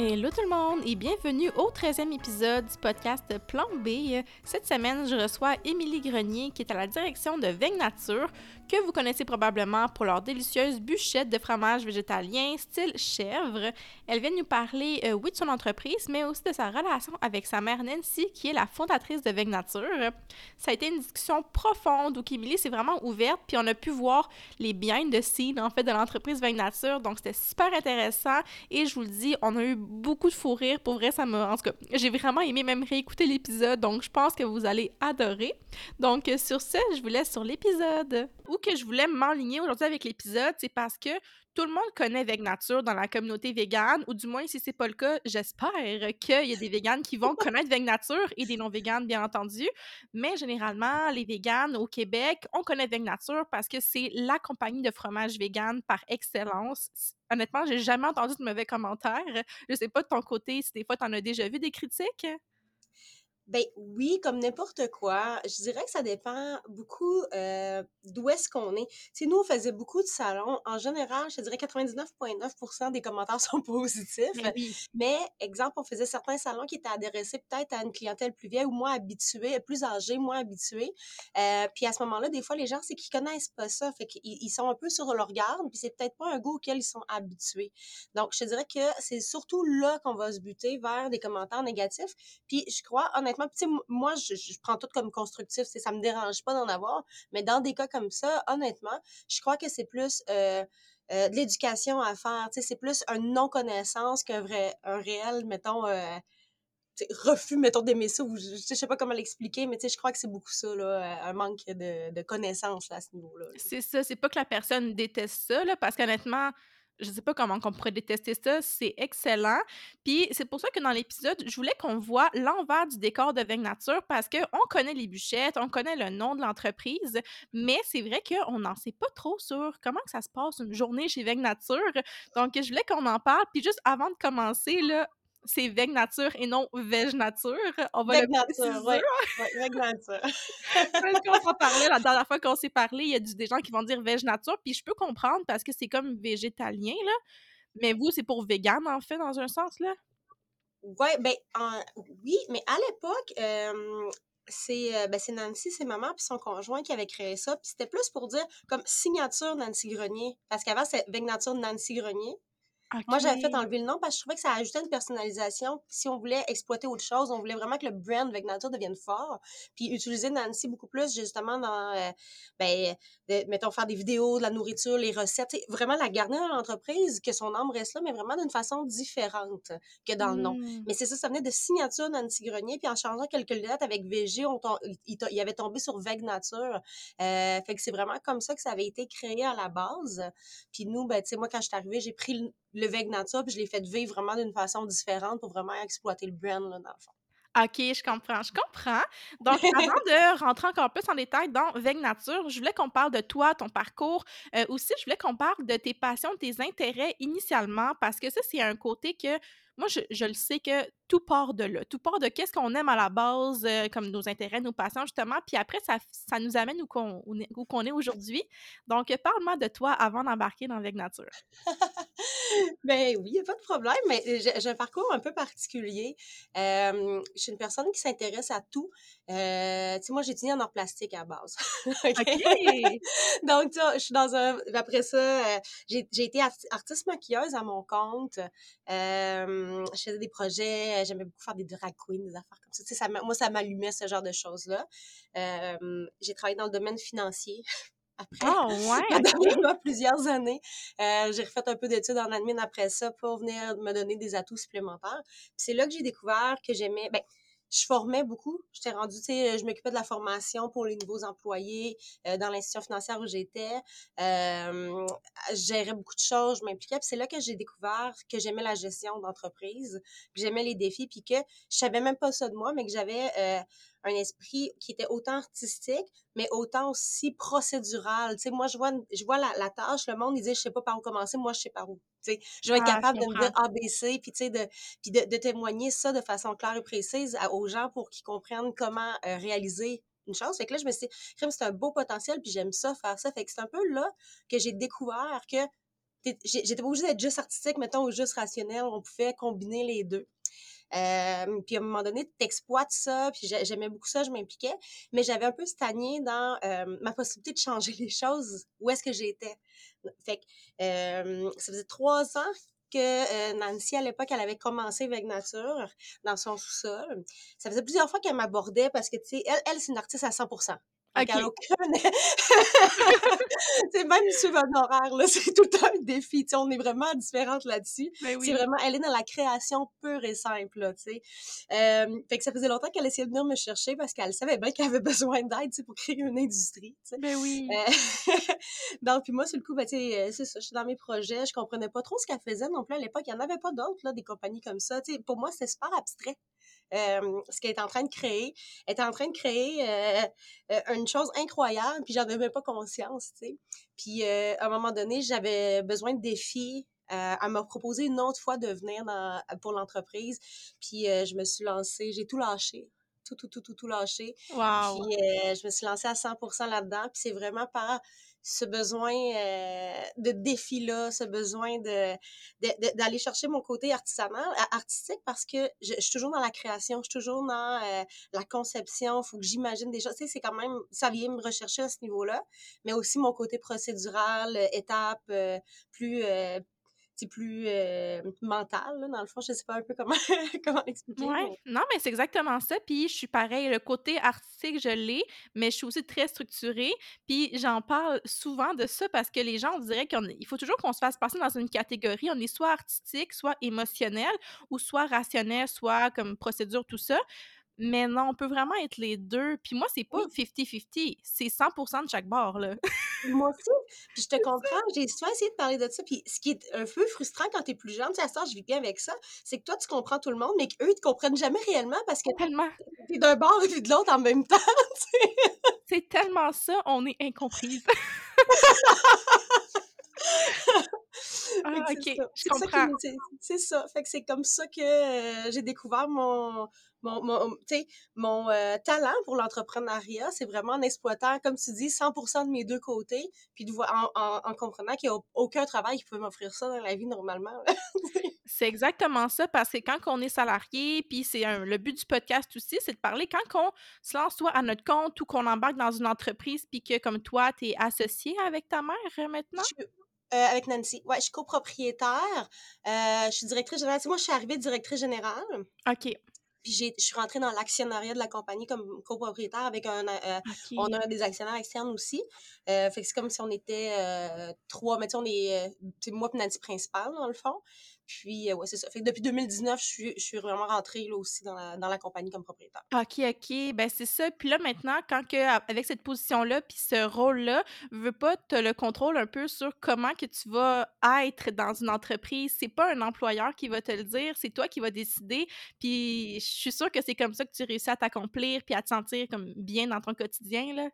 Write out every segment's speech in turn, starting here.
Hello tout le monde et bienvenue au 13e épisode du podcast Plan B. Cette semaine, je reçois Émilie Grenier qui est à la direction de Veille Nature, que vous connaissez probablement pour leur délicieuse bûchette de fromage végétalien style chèvre. Elle vient nous parler, euh, oui, de son entreprise, mais aussi de sa relation avec sa mère Nancy, qui est la fondatrice de Veille Nature. Ça a été une discussion profonde où Émilie s'est vraiment ouverte, puis on a pu voir les biens de scenes, en fait, de l'entreprise Veille Nature. Donc, c'était super intéressant et je vous le dis, on a eu beaucoup de fou rire. Pour vrai, ça m'a. En tout cas, j'ai vraiment aimé même réécouter l'épisode, donc je pense que vous allez adorer. Donc, sur ce, je vous laisse sur l'épisode. Que je voulais m'enligner aujourd'hui avec l'épisode, c'est parce que tout le monde connaît Veg Nature dans la communauté végane, ou du moins, si c'est pas le cas, j'espère qu'il y a des véganes qui vont connaître Veg Nature et des non-véganes, bien entendu. Mais généralement, les véganes au Québec, on connaît Veg Nature parce que c'est la compagnie de fromage végane par excellence. Honnêtement, j'ai jamais entendu de mauvais commentaires. Je sais pas de ton côté si des fois tu en as déjà vu des critiques. Ben oui, comme n'importe quoi. Je dirais que ça dépend beaucoup euh, d'où est-ce qu'on est. Tu nous, on faisait beaucoup de salons. En général, je te dirais 99,9% des commentaires sont positifs. Ben Mais, exemple, on faisait certains salons qui étaient adressés peut-être à une clientèle plus vieille ou moins habituée, plus âgée, moins habituée. Euh, puis à ce moment-là, des fois, les gens, c'est qu'ils connaissent pas ça. Fait qu'ils ils sont un peu sur leur garde, puis c'est peut-être pas un goût auquel ils sont habitués. Donc, je te dirais que c'est surtout là qu'on va se buter vers des commentaires négatifs. Puis je crois, honnêtement, moi, je, prends tout comme constructif, ça me dérange pas d'en avoir, mais dans des cas comme ça, honnêtement, je crois que c'est plus euh, euh, de l'éducation à faire, c'est plus une non-connaissance qu'un vrai, un réel, mettons, euh, refus, mettons, d'aimer ça, je, sais pas comment l'expliquer, mais je crois que c'est beaucoup ça, là, un manque de, de connaissances à ce niveau-là. C'est ça, c'est pas que la personne déteste ça, là, parce qu'honnêtement, je sais pas comment on pourrait détester ça, c'est excellent. Puis c'est pour ça que dans l'épisode, je voulais qu'on voit l'envers du décor de Veille Nature parce qu'on connaît les bûchettes, on connaît le nom de l'entreprise, mais c'est vrai qu'on n'en sait pas trop sur comment que ça se passe une journée chez Veille Nature. Donc je voulais qu'on en parle. Puis juste avant de commencer, là, c'est Veg Nature et non Veg Nature. On va veg Nature, oui. Veg Nature. Quand on parlait, la dernière fois qu'on s'est parlé, il y a des gens qui vont dire Veg Nature, puis je peux comprendre parce que c'est comme végétalien, là. Mais vous, c'est pour vegan, en fait, dans un sens, là? Oui, ben, oui, mais à l'époque, euh, c'est ben, Nancy, c'est maman, puis son conjoint qui avait créé ça. Puis c'était plus pour dire comme signature Nancy Grenier. Parce qu'avant, c'est Veg Nature Nancy Grenier. Moi, j'avais fait enlever le nom parce que je trouvais que ça ajoutait une personnalisation. Si on voulait exploiter autre chose, on voulait vraiment que le brand avec Nature devienne fort. Puis utiliser Nancy beaucoup plus, justement, dans, euh, ben, mettons, faire des vidéos, de la nourriture, les recettes. Vraiment la garder dans l'entreprise, que son âme reste là, mais vraiment d'une façon différente que dans le nom. Mmh. Mais c'est ça, ça venait de signature Nancy Grenier. Puis en changeant quelques lettres avec VG, on il, il, avait tombé sur Veg Nature. Euh, fait que c'est vraiment comme ça que ça avait été créé à la base. Puis nous, ben, tu sais, moi, quand je suis arrivée, j'ai pris le Veg Nature, puis je l'ai fait vivre vraiment d'une façon différente pour vraiment exploiter le brand, là, dans le fond. OK, je comprends, je comprends. Donc, avant de rentrer encore plus en détail dans Veg Nature, je voulais qu'on parle de toi, ton parcours. Euh, aussi, je voulais qu'on parle de tes passions, tes intérêts initialement, parce que ça, c'est un côté que moi, je, le sais que tout part de là. Tout part de qu'est-ce qu'on aime à la base, euh, comme nos intérêts, nos passions, justement. Puis après, ça, ça nous amène où qu'on, où est aujourd'hui. Donc, parle-moi de toi avant d'embarquer dans Veg Nature. ben oui, il n'y a pas de problème, mais j'ai un parcours un peu particulier. je suis une personne qui s'intéresse à tout. Euh, tu sais, moi, j'ai étudié en art plastique à base. Donc, tu je suis dans un... Après ça, euh, j'ai été artiste maquilleuse à mon compte. Je faisais des projets, j'aimais beaucoup faire des drag queens, des affaires comme ça. Tu sais, ça moi, ça m'allumait, ce genre de choses-là. j'ai travaillé dans le domaine financier après. Oh, ouais! Pendant plusieurs années. Euh, j'ai refait un peu d'études en admin après ça pour venir me donner des atouts supplémentaires. c'est là que j'ai découvert que j'aimais... Ben, je formais beaucoup. J'étais rendue, tu sais, je m'occupais de la formation pour les nouveaux employés euh, dans l'institution financière où j'étais. Euh, je gérais beaucoup de choses, je m'impliquais. Puis c'est là que j'ai découvert que j'aimais la gestion d'entreprise, que j'aimais les défis, puis que je savais même pas ça de moi, mais que j'avais un esprit qui était autant artistique, mais autant aussi procédural. Tu sais, moi, je vois, je vois la, la, tâche, le monde, il dit, je sais pas par où commencer, moi, je sais par où. Tu sais, je vais être ah, capable de me dire ABC, puis tu sais, de, puis de, de, témoigner ça de façon claire et précise aux gens pour qu'ils comprennent comment euh, réaliser une chose. Fait que là, je me suis dit, c'est un beau potentiel, puis j'aime ça, faire ça. Fait que c'est un peu là que j'ai découvert que j'étais pas obligée d'être juste artistique, mettons, ou juste rationnel. On pouvait combiner les deux. Euh, puis à un moment donné, tu exploites ça, puis j'aimais beaucoup ça, je m'impliquais, mais j'avais un peu stagné dans euh, ma possibilité de changer les choses, où est-ce que j'étais. Fait que euh, ça faisait trois ans que Nancy, à l'époque, elle avait commencé avec Nature dans son sous-sol. Ça faisait plusieurs fois qu'elle m'abordait parce que, tu sais, elle, elle c'est une artiste à 100 c'est même suivre un horaire, là, c'est tout un défi. on est vraiment différentes là-dessus. Ben c'est vraiment, elle est dans la création pure et simple, là, tu sais. Euh, fait que ça faisait longtemps qu'elle essayait de venir me chercher parce qu'elle savait bien qu'elle avait besoin d'aide, pour créer une industrie, tu sais. Ben oui. Euh, donc, puis moi, sur le coup, ben, tu sais, c'est ça, je suis dans mes projets, je comprenais pas trop ce qu'elle faisait non plus à l'époque. Il y en avait pas d'autres, là, des compagnies comme ça. Tu sais, pour moi, c'était super abstrait. Euh, ce qu'elle est en train de créer. Elle est en train de créer euh, euh, une chose incroyable, puis j'en avais pas conscience, tu sais. Puis à un moment donné, j'avais besoin de défis. elle m'a proposé une autre fois de venir dans, pour l'entreprise, puis je me suis lancée, j'ai tout lâché tout, tout, tout, tout, tout lâché. Wow. Puis je me suis lancée à 100% là-dedans. Puis c'est vraiment par ce besoin euh, de défi-là, ce besoin de, d'aller chercher mon côté artisanal, artistique parce que je, suis toujours dans la création, je suis toujours dans euh, la conception, faut que j'imagine des choses. Tu sais, c'est quand même, ça vient me rechercher à ce niveau-là, mais aussi mon côté procédural, euh, étape plus c'est plus euh, mental, là, dans le fond. Je sais pas un peu comment, comment l'expliquer. Ouais. Non, mais c'est exactement ça. Puis je suis pareil, le côté artistique, je l'ai, mais je suis aussi très structurée. Puis j'en parle souvent de ça parce que les gens, on dirait qu'il faut toujours qu'on se fasse passer dans une catégorie. On est soit artistique, soit émotionnel, ou soit rationnel, soit comme procédure, tout ça. Mais non, on peut vraiment être les deux. Puis moi, c'est pas 50-50, c'est 100% de chaque bord, là. moi aussi. Je te comprends. J'ai souvent essayé de parler de ça. Puis ce qui est un peu frustrant quand t'es plus jeune, tu sais, je vis bien avec ça, c'est que toi, tu comprends tout le monde, mais qu'eux, ils te comprennent jamais réellement parce que tellement. t'es d'un bord et de l'autre en même temps, C'est tellement ça, on est incomprise. ah, ok, je comprends. C'est ça. Fait que c'est comme ça que euh, j'ai découvert mon, mon, mon, mon euh, talent pour l'entrepreneuriat, c'est vraiment en exploitant, comme tu dis, 100% de mes deux côtés, puis de voir, en, en, comprenant qu'il n'y a aucun travail qui peut m'offrir ça dans la vie normalement. c'est exactement ça, parce que quand on est salarié, puis c'est le but du podcast aussi, c'est de parler quand on se lance soit à notre compte ou qu'on embarque dans une entreprise, puis que comme toi, tu es associé avec ta mère euh, maintenant? Euh, avec Nancy. Ouais, je suis copropriétaire. je suis directrice générale. moi, je suis arrivée directrice générale. OK. Puis je suis rentrée dans l'actionnariat de la compagnie comme copropriétaire avec un... Euh, on a des actionnaires externes aussi. Euh, fait que c'est comme si on était euh, trois... Mais tu sais, on est... moi et Nancy principale, dans le fond. Puis, ouais, c'est ça. Fait que depuis 2019, je suis, je suis vraiment rentrée là aussi dans la, dans la compagnie comme propriétaire. OK, OK. Ben, c'est ça. Puis là, maintenant, quand que, avec cette position-là, puis ce rôle-là, veux pas, tu le contrôle un peu sur comment que tu vas être dans une entreprise. C'est pas un employeur qui va te le dire, c'est toi qui vas décider. Puis, je suis sûre que c'est comme ça que tu réussis à t'accomplir puis à te sentir comme bien dans ton quotidien, là.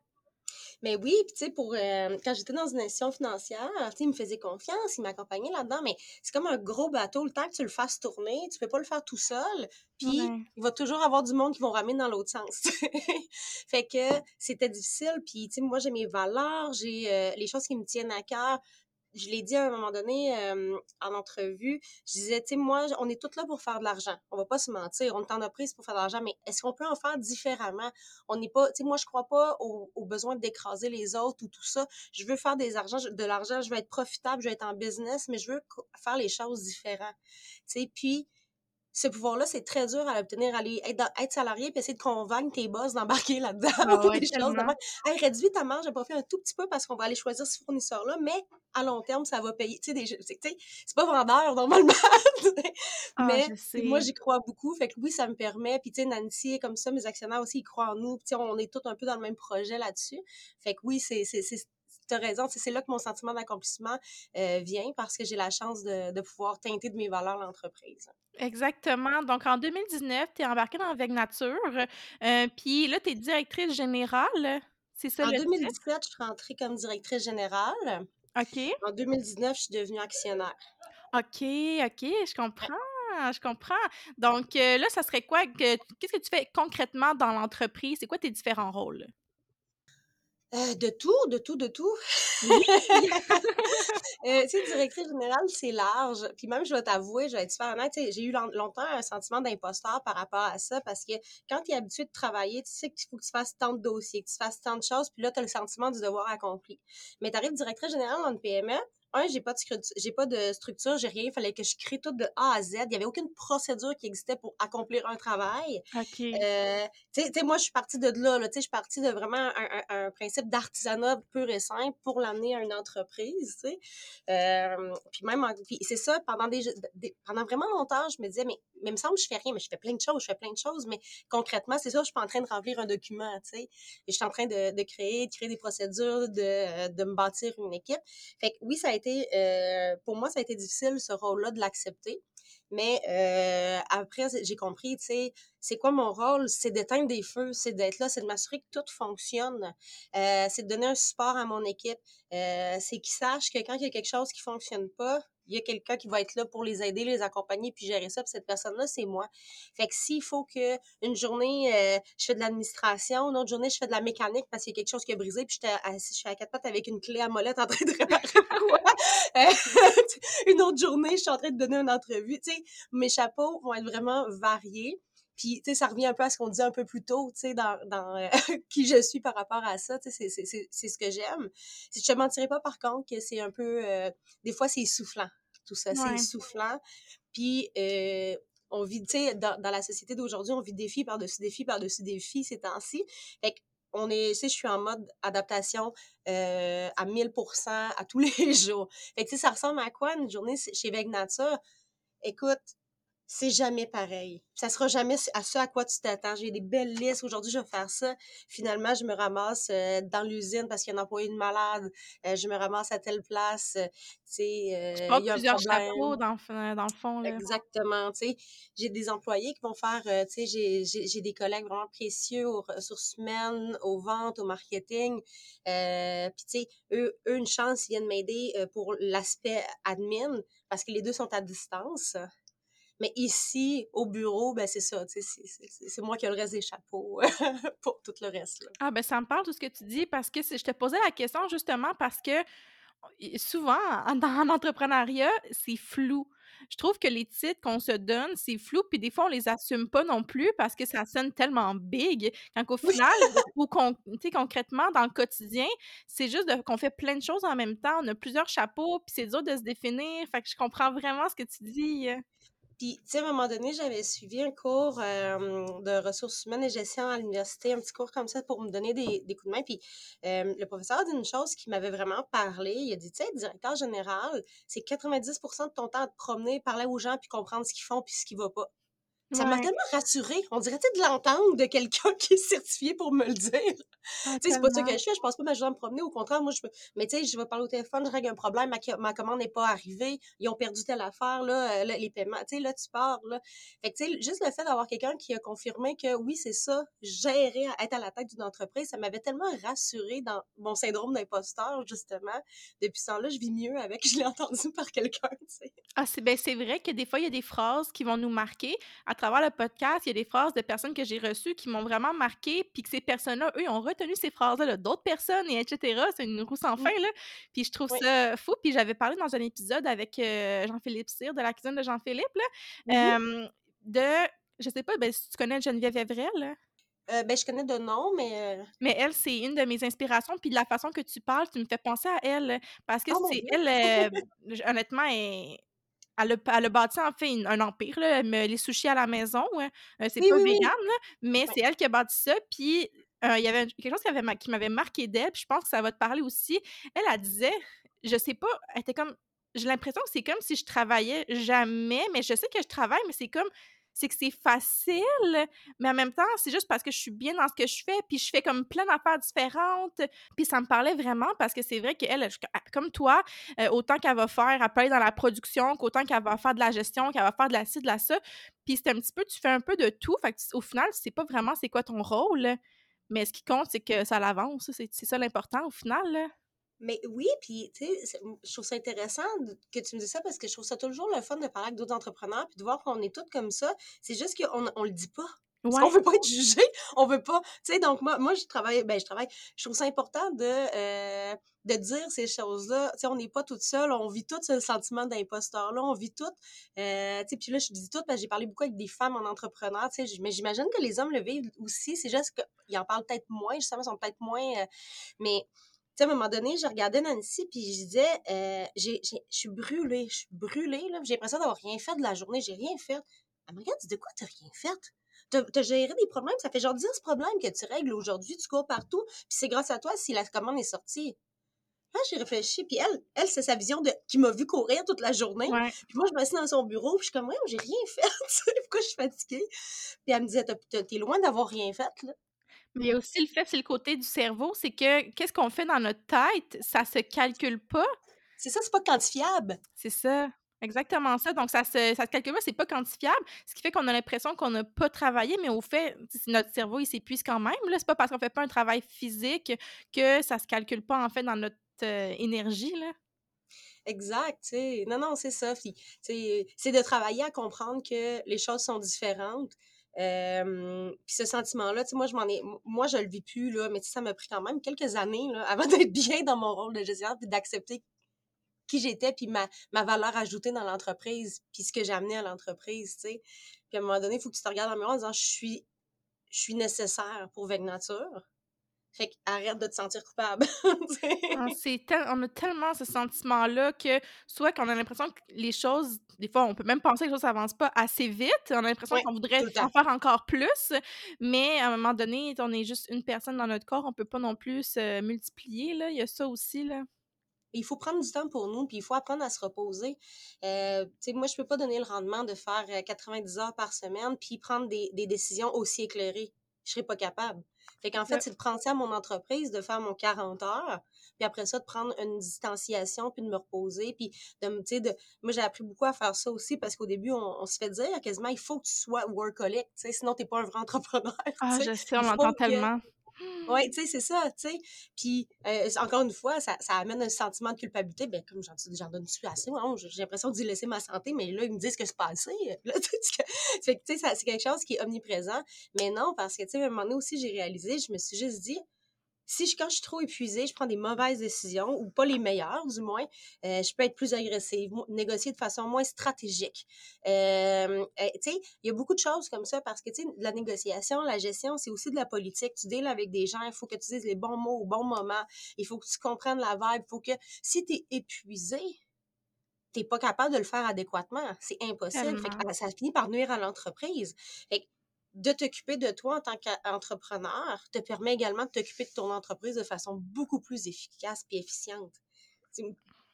Mais oui, puis tu sais, pour euh, quand j'étais dans une institution financière, tu sais, il me faisait confiance, il m'accompagnait là-dedans, mais c'est comme un gros bateau, le temps que tu le fasses tourner, tu peux pas le faire tout seul, puis il va toujours avoir du monde qui vont ramener dans l'autre sens. fait que c'était difficile, puis tu sais, moi j'ai mes valeurs, j'ai euh, les choses qui me tiennent à cœur, je l'ai dit à un moment donné euh, en entrevue, je disais, tu sais, moi, on est toutes là pour faire de l'argent. On va pas se mentir. On est en entreprise pour faire de l'argent, mais est-ce qu'on peut en faire différemment? On n'est pas, tu sais, moi, je crois pas au, besoin d'écraser les autres ou tout ça. Je veux faire des argent, de l'argent, je veux être profitable, je veux être en business, mais je veux faire les choses différentes. Tu sais, puis, ce pouvoir-là, c'est très dur à l'obtenir, aller être, être, salarié puis essayer de convaincre tes boss d'embarquer là-dedans. Ah ouais, des choses hey, réduis ta marge de profit un tout petit peu parce qu'on va aller choisir ce fournisseur-là, mais à long terme, ça va payer. Tu sais, c'est pas vendeur normalement. ah, mais moi, j'y crois beaucoup. Fait que oui, ça me permet. Puis tu sais, Nancy, comme ça, mes actionnaires aussi, ils croient en nous. Puis on est tous un peu dans le même projet là-dessus. Fait que oui, c'est tu as raison, c'est là que mon sentiment d'accomplissement euh, vient parce que j'ai la chance de, de, pouvoir teinter de mes valeurs l'entreprise. Exactement. Donc, en 2019, tu es embarquée dans Avec Nature. Euh, puis là, tu es directrice générale. C'est ça En 2017, je suis rentrée comme directrice générale. OK. En 2019, je suis devenue actionnaire. OK, OK, je comprends je comprends. Donc euh, là, ça serait quoi? Qu'est-ce que tu fais concrètement dans l'entreprise? C'est quoi tes différents rôles? Euh, de tout, de tout, de tout. euh, tu sais, directrice générale, c'est large. Puis même, je vais t'avouer, je vais être super honnête, j'ai eu longtemps un sentiment d'imposteur par rapport à ça parce que quand tu es habitué de travailler, tu sais qu'il faut que tu fasses tant de dossiers, que tu fasses tant de choses, puis là, tu as le sentiment du devoir accompli. Mais tu arrives directrice générale dans une PME, un, j'ai pas de j'ai pas de structure, j'ai rien. Il fallait que je crée tout de A à Z. Il y avait aucune procédure qui existait pour accomplir un travail. OK. Euh, tu sais, moi, je suis partie de là. là tu sais, je suis partie de vraiment un, un, principe d'artisanat pur et simple pour l'amener à une entreprise. Tu sais. Euh, puis même, puis c'est ça, pendant des, pendant vraiment longtemps, je me disais, mais, mais il me semble que je fais rien, mais je fais plein de choses, je fais plein de choses. Mais concrètement, c'est ça, je suis pas en train de remplir un document. Tu sais. Je suis en train de, de créer, de créer des procédures, de, de me bâtir une équipe. Fait que oui, ça a été euh, pour moi, ça a été difficile, ce rôle-là, de l'accepter. Mais euh, après, j'ai compris, tu sais, c'est quoi mon rôle? C'est d'éteindre des feux, c'est d'être là, c'est de m'assurer que tout fonctionne, euh, c'est de donner un support à mon équipe, c'est qu'ils sachent que quand il y a quelque chose qui fonctionne pas, il y a quelqu'un qui va être là pour les aider, les accompagner, puis gérer ça. Puis cette personne-là, c'est moi. Fait que s'il faut que une journée, euh, je fais de l'administration, une autre journée, je fais de la mécanique parce qu'il y a quelque chose qui a brisé, puis je suis à quatre pattes avec une clé à molette en train de réparer quoi. Euh, une autre journée, je suis en train de donner une entrevue. Tu sais, mes chapeaux vont être vraiment variés. Puis, tu sais, ça revient un peu à ce qu'on disait un peu plus tôt, tu sais, dans, dans euh, qui je suis par rapport à ça, tu sais, c'est ce que j'aime. Je te mentirais pas, par contre, que c'est un peu, euh, des fois, c'est essoufflant, tout ça, c'est essoufflant. Puis, euh, on vit, tu sais, dans, dans, la société d'aujourd'hui, on vit défi par-dessus défi par-dessus défi ces temps-ci. Fait on est, tu sais, je suis en mode adaptation euh, à 1000% à tous les jours. Fait que, tu sais, ça ressemble à quoi une journée chez Veg Nature? Écoute, c'est jamais pareil. Ça sera jamais à ce à quoi tu t'attends. J'ai des belles listes. Aujourd'hui, je vais faire ça. Finalement, je me ramasse euh, dans l'usine parce qu'il y a un employé de malade. Euh, je me ramasse à telle place. Euh, tu sais, il y a plusieurs chapeaux dans, dans, le fond. Là. Exactement. Tu sais, j'ai des employés qui vont faire, tu sais, j'ai des collègues vraiment précieux aux ressources humaines, aux ventes, au marketing. Puis, tu sais, eux, eux, une chance, ils viennent m'aider pour l'aspect admin parce que les deux sont à distance. Mais ici, au bureau, ben c'est ça, c'est moi qui ai le reste des chapeaux pour tout le reste. Ah, ben ça me parle tout ce que tu dis parce que je te posais la question justement parce que souvent, dans l'entrepreneuriat, c'est flou. Je trouve que les titres qu'on se donne, c'est flou, puis des fois, on les assume pas non plus parce que ça sonne tellement big, quand au final, ou concrètement, dans le quotidien, c'est juste qu'on fait plein de choses en même temps, on a plusieurs chapeaux, puis c'est dur de se définir, fait que je comprends vraiment ce que tu dis. Puis, tu sais, à un moment donné, j'avais suivi un cours de ressources humaines et gestion à l'université, un petit cours comme ça pour me donner des, coups de main. Puis, le professeur a dit une chose qui m'avait vraiment parlé. Il a dit, tu sais, directeur général, c'est 90% de ton temps à te promener, parler aux gens, puis comprendre ce qu'ils font, puis ce qui va pas. Ça m'a tellement rassurée. On dirait de l'entendre de quelqu'un qui est certifié pour me le dire. Ah, tu sais, c'est pas ça que je fais. Je pense pas ma journée me promener. Au contraire, moi, je peux. Mais tu sais, je vais parler au téléphone, je règle un problème, ma, commande n'est pas arrivée, ils ont perdu telle affaire, là, euh, les paiements. Tu sais, là, tu pars, là. Fait que, tu sais, juste le fait d'avoir quelqu'un qui a confirmé que oui, c'est ça, gérer, être à la tête d'une entreprise, ça m'avait tellement rassurée dans mon syndrome d'imposteur, justement. Depuis ce temps-là, je vis mieux avec. Je l'ai entendu par quelqu'un, tu sais. Ah, c'est ben, vrai que des fois, il y a des phrases qui vont nous marquer à travers le podcast, il y a des phrases de personnes que j'ai reçues qui m'ont vraiment marqué, puis que ces personnes-là, eux, ont retenu ces phrases-là d'autres personnes, et etc. C'est une roue sans mmh. fin, là. Puis je trouve ça fou. Puis j'avais parlé dans un épisode avec euh, Jean-Philippe Cyr, de la cuisine de Jean-Philippe, là, mmh de, je sais pas, ben, si tu connais Geneviève Evrel, euh, ben, je connais de nom, mais. Euh mais elle, c'est une de mes inspirations. Puis de la façon que tu parles, tu me fais penser à elle. Parce que oh c'est elle, honnêtement, est elle a, elle a bâti en fait un empire, là, les sushis à la maison. Hein. Euh, c'est pas vegan, mais c'est elle qui a bâti ça. Puis euh, il y avait quelque chose qui, avait, qui m'avait marqué d'elle, puis je pense que ça va te parler aussi. Elle, elle disait, je sais pas, elle était comme, j'ai l'impression que c'est comme si je travaillais jamais, mais je sais que je travaille, mais c'est comme c'est que c'est facile, mais en même temps, c'est juste parce que je suis bien dans ce que je fais, puis je fais comme plein d'affaires différentes, puis ça me parlait vraiment parce que c'est vrai qu'elle, comme toi, euh, autant qu'elle va faire, elle peut aller dans la production, qu'autant qu'elle va faire de la gestion, qu'elle va faire de la ci, de la ça, puis c'est un petit peu, tu fais un peu de tout, fait au final, tu sais pas vraiment c'est quoi ton rôle, mais ce qui compte, c'est que ça l'avance, c'est ça l'important au final, mais oui, puis tu sais, je trouve ça intéressant que tu me dises ça parce que je trouve ça toujours le fun de parler avec d'autres entrepreneurs puis de voir qu'on est tous comme ça. C'est juste qu'on on le dit pas. Parce qu'on veut pas être jugé, on veut pas. Tu sais, donc moi, moi, je travaille, ben je travaille. Je trouve ça important de euh, de dire ces choses-là. Tu sais, on n'est pas toutes seules, on vit tout ce sentiment d'imposteur-là, on vit tout. Euh, tu sais, puis là, je dis tout parce que j'ai parlé beaucoup avec des femmes en entrepreneur. Tu sais, mais j'imagine que les hommes le vivent aussi. C'est juste qu'ils en parlent peut-être moins. Justement, ils sont peut-être moins. Euh, mais sais, à un moment donné, je regardais Nancy, puis je disais, euh, je suis brûlée, je suis brûlée, là. J'ai l'impression d'avoir rien fait de la journée, j'ai rien fait. Elle me regarde, dis de quoi t'as rien fait? T'as géré des problèmes, ça fait genre 10 problèmes que tu règles aujourd'hui, tu cours partout, puis c'est grâce à toi si la commande est sortie. Là, j'ai réfléchi, puis elle, elle c'est sa vision de qui m'a vu courir toute la journée. Puis moi, je m'assieds dans son bureau, puis je suis comme, ouais, j'ai rien fait, pourquoi je suis fatiguée? Puis elle me disait, t'es loin d'avoir rien fait, là. Mais il y a aussi le fait, c'est le côté du cerveau, c'est que qu'est-ce qu'on fait dans notre tête, ça se calcule pas. C'est ça, c'est pas quantifiable. C'est ça. Exactement ça. Donc, ça se, ça se calcule pas, c'est pas quantifiable, ce qui fait qu'on a l'impression qu'on n'a pas travaillé, mais au fait, notre cerveau, il s'épuise quand même. Là, c'est pas parce qu'on fait pas un travail physique que ça se calcule pas, en fait, dans notre euh, énergie, là. Exact, tu sais. Non, non, c'est ça. C'est de travailler à comprendre que les choses sont différentes, puis ce sentiment-là, tu sais, moi, je m'en ai, moi, je le vis plus, là, mais ça m'a pris quand même quelques années, là, avant d'être bien dans mon rôle de gestionnaire, puis d'accepter qui j'étais, puis ma, ma valeur ajoutée dans l'entreprise, puis ce que amené à l'entreprise, tu sais. Puis à un moment donné, il faut que tu te regardes dans le miroir en disant, je suis, je suis nécessaire pour Veille Nature. Fait arrête de te sentir coupable. Ah, on a tellement ce sentiment-là que soit qu'on a l'impression que les choses, des fois, on peut même penser que les choses n'avancent pas assez vite. On a l'impression qu'on voudrait en faire encore plus. Mais à un moment donné, on est juste une personne dans notre corps, on peut pas non plus se multiplier. Là. Il y a ça aussi. Là. Il faut prendre du temps pour nous, puis il faut apprendre à se reposer. Euh, moi, je peux pas donner le rendement de faire 90 euh, heures par semaine, puis prendre des, des décisions aussi éclairées. Je serais pas capable. Fait qu'en fait, c'est de prendre ça à mon entreprise, de faire mon 40 heures, puis après ça, de prendre une distanciation, puis de me reposer, puis de me, tu sais, de... Moi, j'ai appris beaucoup à faire ça aussi, parce qu'au début, on, se fait dire quasiment, il faut que tu sois workaholic, tu sais, sinon t'es pas un vrai entrepreneur. Ah, je sais, on l'entend tellement. Oui, tu sais, c'est ça, tu sais. Puis, euh, encore une fois, ça, ça, amène un sentiment de culpabilité. Ben, comme j'en donne plus assez, j'ai l'impression d'y laisser ma santé, mais là, ils me disent que c'est pas assez. Là, fait que, tu sais, c'est quelque chose qui est omniprésent. Mais non, parce que, tu sais, à un moment donné aussi, j'ai réalisé, je me suis juste dit, si je, quand je suis trop épuisée, je prends des mauvaises décisions, ou pas les meilleures, du moins, euh, je peux être plus agressive, négocier de façon moins stratégique. Euh, euh, tu sais, il y a beaucoup de choses comme ça parce que, tu sais, la négociation, la gestion, c'est aussi de la politique. Tu deals avec des gens, il faut que tu dises les bons mots au bon moment, il faut que tu comprennes la vibe, il faut que, si tu es épuisé, t'es pas capable de le faire adéquatement. C'est impossible. Fait ça finit par nuire à l'entreprise. Fait de t'occuper de toi en tant qu'entrepreneur te permet également de t'occuper de ton entreprise de façon beaucoup plus efficace et efficiente.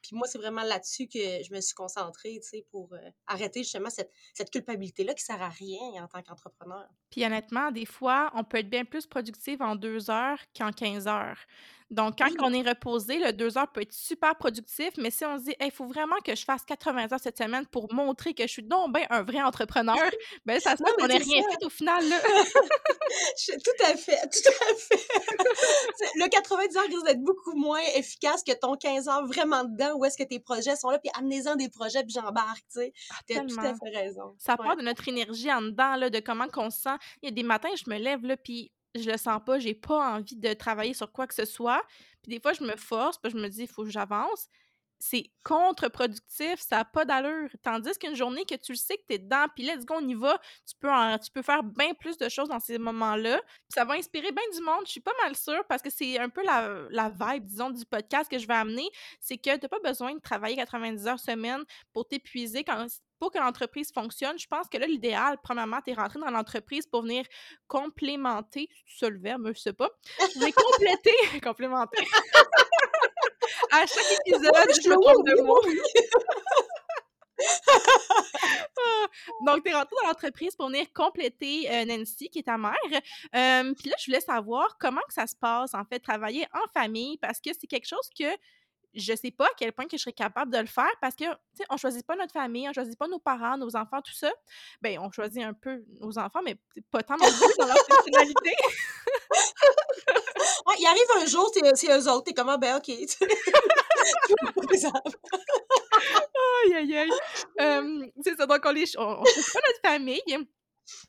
Puis moi, c'est vraiment là-dessus que je me suis concentrée, tu sais, pour euh, arrêter justement cette, cette culpabilité-là qui sert à rien en tant qu'entrepreneur. Puis honnêtement, des fois, on peut être bien plus productive en deux heures qu'en 15 heures. Donc, quand on est reposé, le deux heures peut être super productif, mais si on se dit, il faut vraiment que je fasse 80 heures cette semaine pour montrer que je suis donc ben un vrai entrepreneur, ben ça se peut qu'on n'ait rien fait au final. Là. tout à fait, tout à fait. le 90 heures risque d'être beaucoup moins efficace que ton 15 heures vraiment dedans où est-ce que tes projets sont là, puis amenez-en des projets, puis j'embarque, tu sais. Ah, tu as tout à fait raison. Ça part de notre énergie en dedans, là, de comment qu'on se sent. Il y a des matins, je me lève, là, puis je le sens pas, j'ai pas envie de travailler sur quoi que ce soit. Puis des fois, je me force, puis je me dis, il faut que j'avance. C'est contre-productif, ça n'a pas d'allure. Tandis qu'une journée que tu le sais que tu es dedans, puis let's go, on y va, tu peux, tu peux faire bien plus de choses dans ces moments-là. Puis ça va inspirer bien du monde, je suis pas mal sûre, parce que c'est un peu la, la vibe, disons, du podcast que je vais amener. C'est que tu n'as pas besoin de travailler 90 heures semaine pour t'épuiser quand pour que l'entreprise fonctionne, je pense que là, l'idéal, premièrement, tu es rentré dans l'entreprise pour venir complémenter, c'est le verbe, je sais pas, mais compléter, complémenter. à chaque épisode, je me trompe de Donc, t'es rentrée dans l'entreprise pour venir compléter euh, Nancy, qui est ta mère. Euh, Puis là, je voulais savoir comment que ça se passe, en fait, travailler en famille, parce que c'est quelque chose que je sais pas à quel point que je serais capable de le faire parce que, tu sais, on choisit pas notre famille, on choisit pas nos parents, nos enfants, tout ça. Ben, on choisit un peu nos enfants, mais pas tant non plus dans leur personnalité. ouais, il arrive un jour, c'est eux autres, t'es comment, ben, ok. aïe, aïe, aïe. Euh, c'est ça, donc on, les, on, on choisit pas notre famille.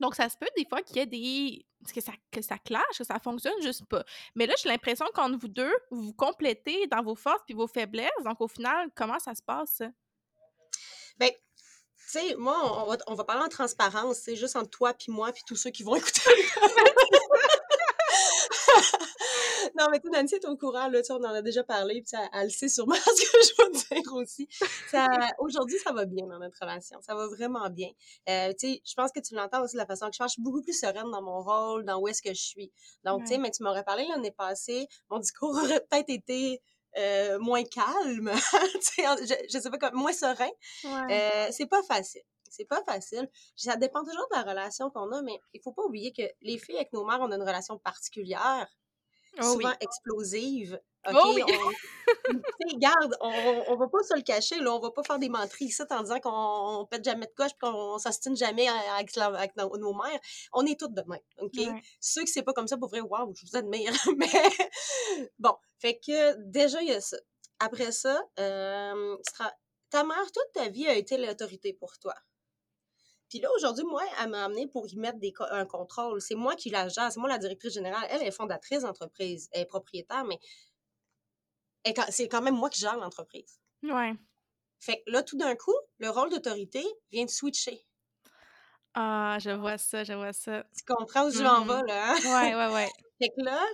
Donc, ça se peut des fois qu'il y ait des. que ça, que ça clash, que ça fonctionne juste pas. Mais là, j'ai l'impression qu'entre vous deux, vous vous complétez dans vos forces puis vos faiblesses. Donc, au final, comment ça se passe? ça? Ben, tu sais, moi, on va, on va parler en transparence, c'est juste entre toi puis moi puis tous ceux qui vont écouter. non, mais tu Nancy est au courant, là, on en a déjà parlé, puis ça- elle sait sûrement ce que je veux dire aussi. Aujourd'hui, ça va bien dans notre relation. Ça va vraiment bien. Euh, tu sais, je pense que tu l'entends aussi de la façon que je pense. Je suis beaucoup plus sereine dans mon rôle, dans où est-ce que je suis. Donc, tu sais, Ouais. mais tu m'aurais parlé l'année passée, mon discours aurait peut-être été euh, moins calme, je, je sais pas, comme, moins serein. Ouais. Euh, c'est pas facile. C'est pas facile. Ça dépend toujours de la relation qu'on a, mais il faut pas oublier que les filles avec nos mères, on a une relation particulière, Oh oui. souvent explosive. OK? Oh oui. On, tu sais, garde, on, on va pas se le cacher, là. On va pas faire des menteries ici en disant qu'on on pète jamais de coche puis qu'on s'astine jamais avec, la- avec nos, nos mères. On est toutes de même. OK? Ouais. Ceux qui c'est pas comme ça, pour vrai, waouh, je vous admire. mais bon, fait que déjà, il y a ça. Après ça, euh, ta mère, toute ta vie, a été l'autorité pour toi? Puis là, aujourd'hui, moi, elle m'a amené pour y mettre des, un contrôle. C'est moi qui la gère, c'est moi la directrice générale. Elle est fondatrice d'entreprise, elle est propriétaire, mais c'est quand même moi qui gère l'entreprise. Ouais. Fait que là, tout d'un coup, le rôle d'autorité vient de switcher. Ah, je vois ça, je vois ça. Tu comprends où je m'en Mhm. vais, là? hein? Ouais, ouais, ouais. Fait que là,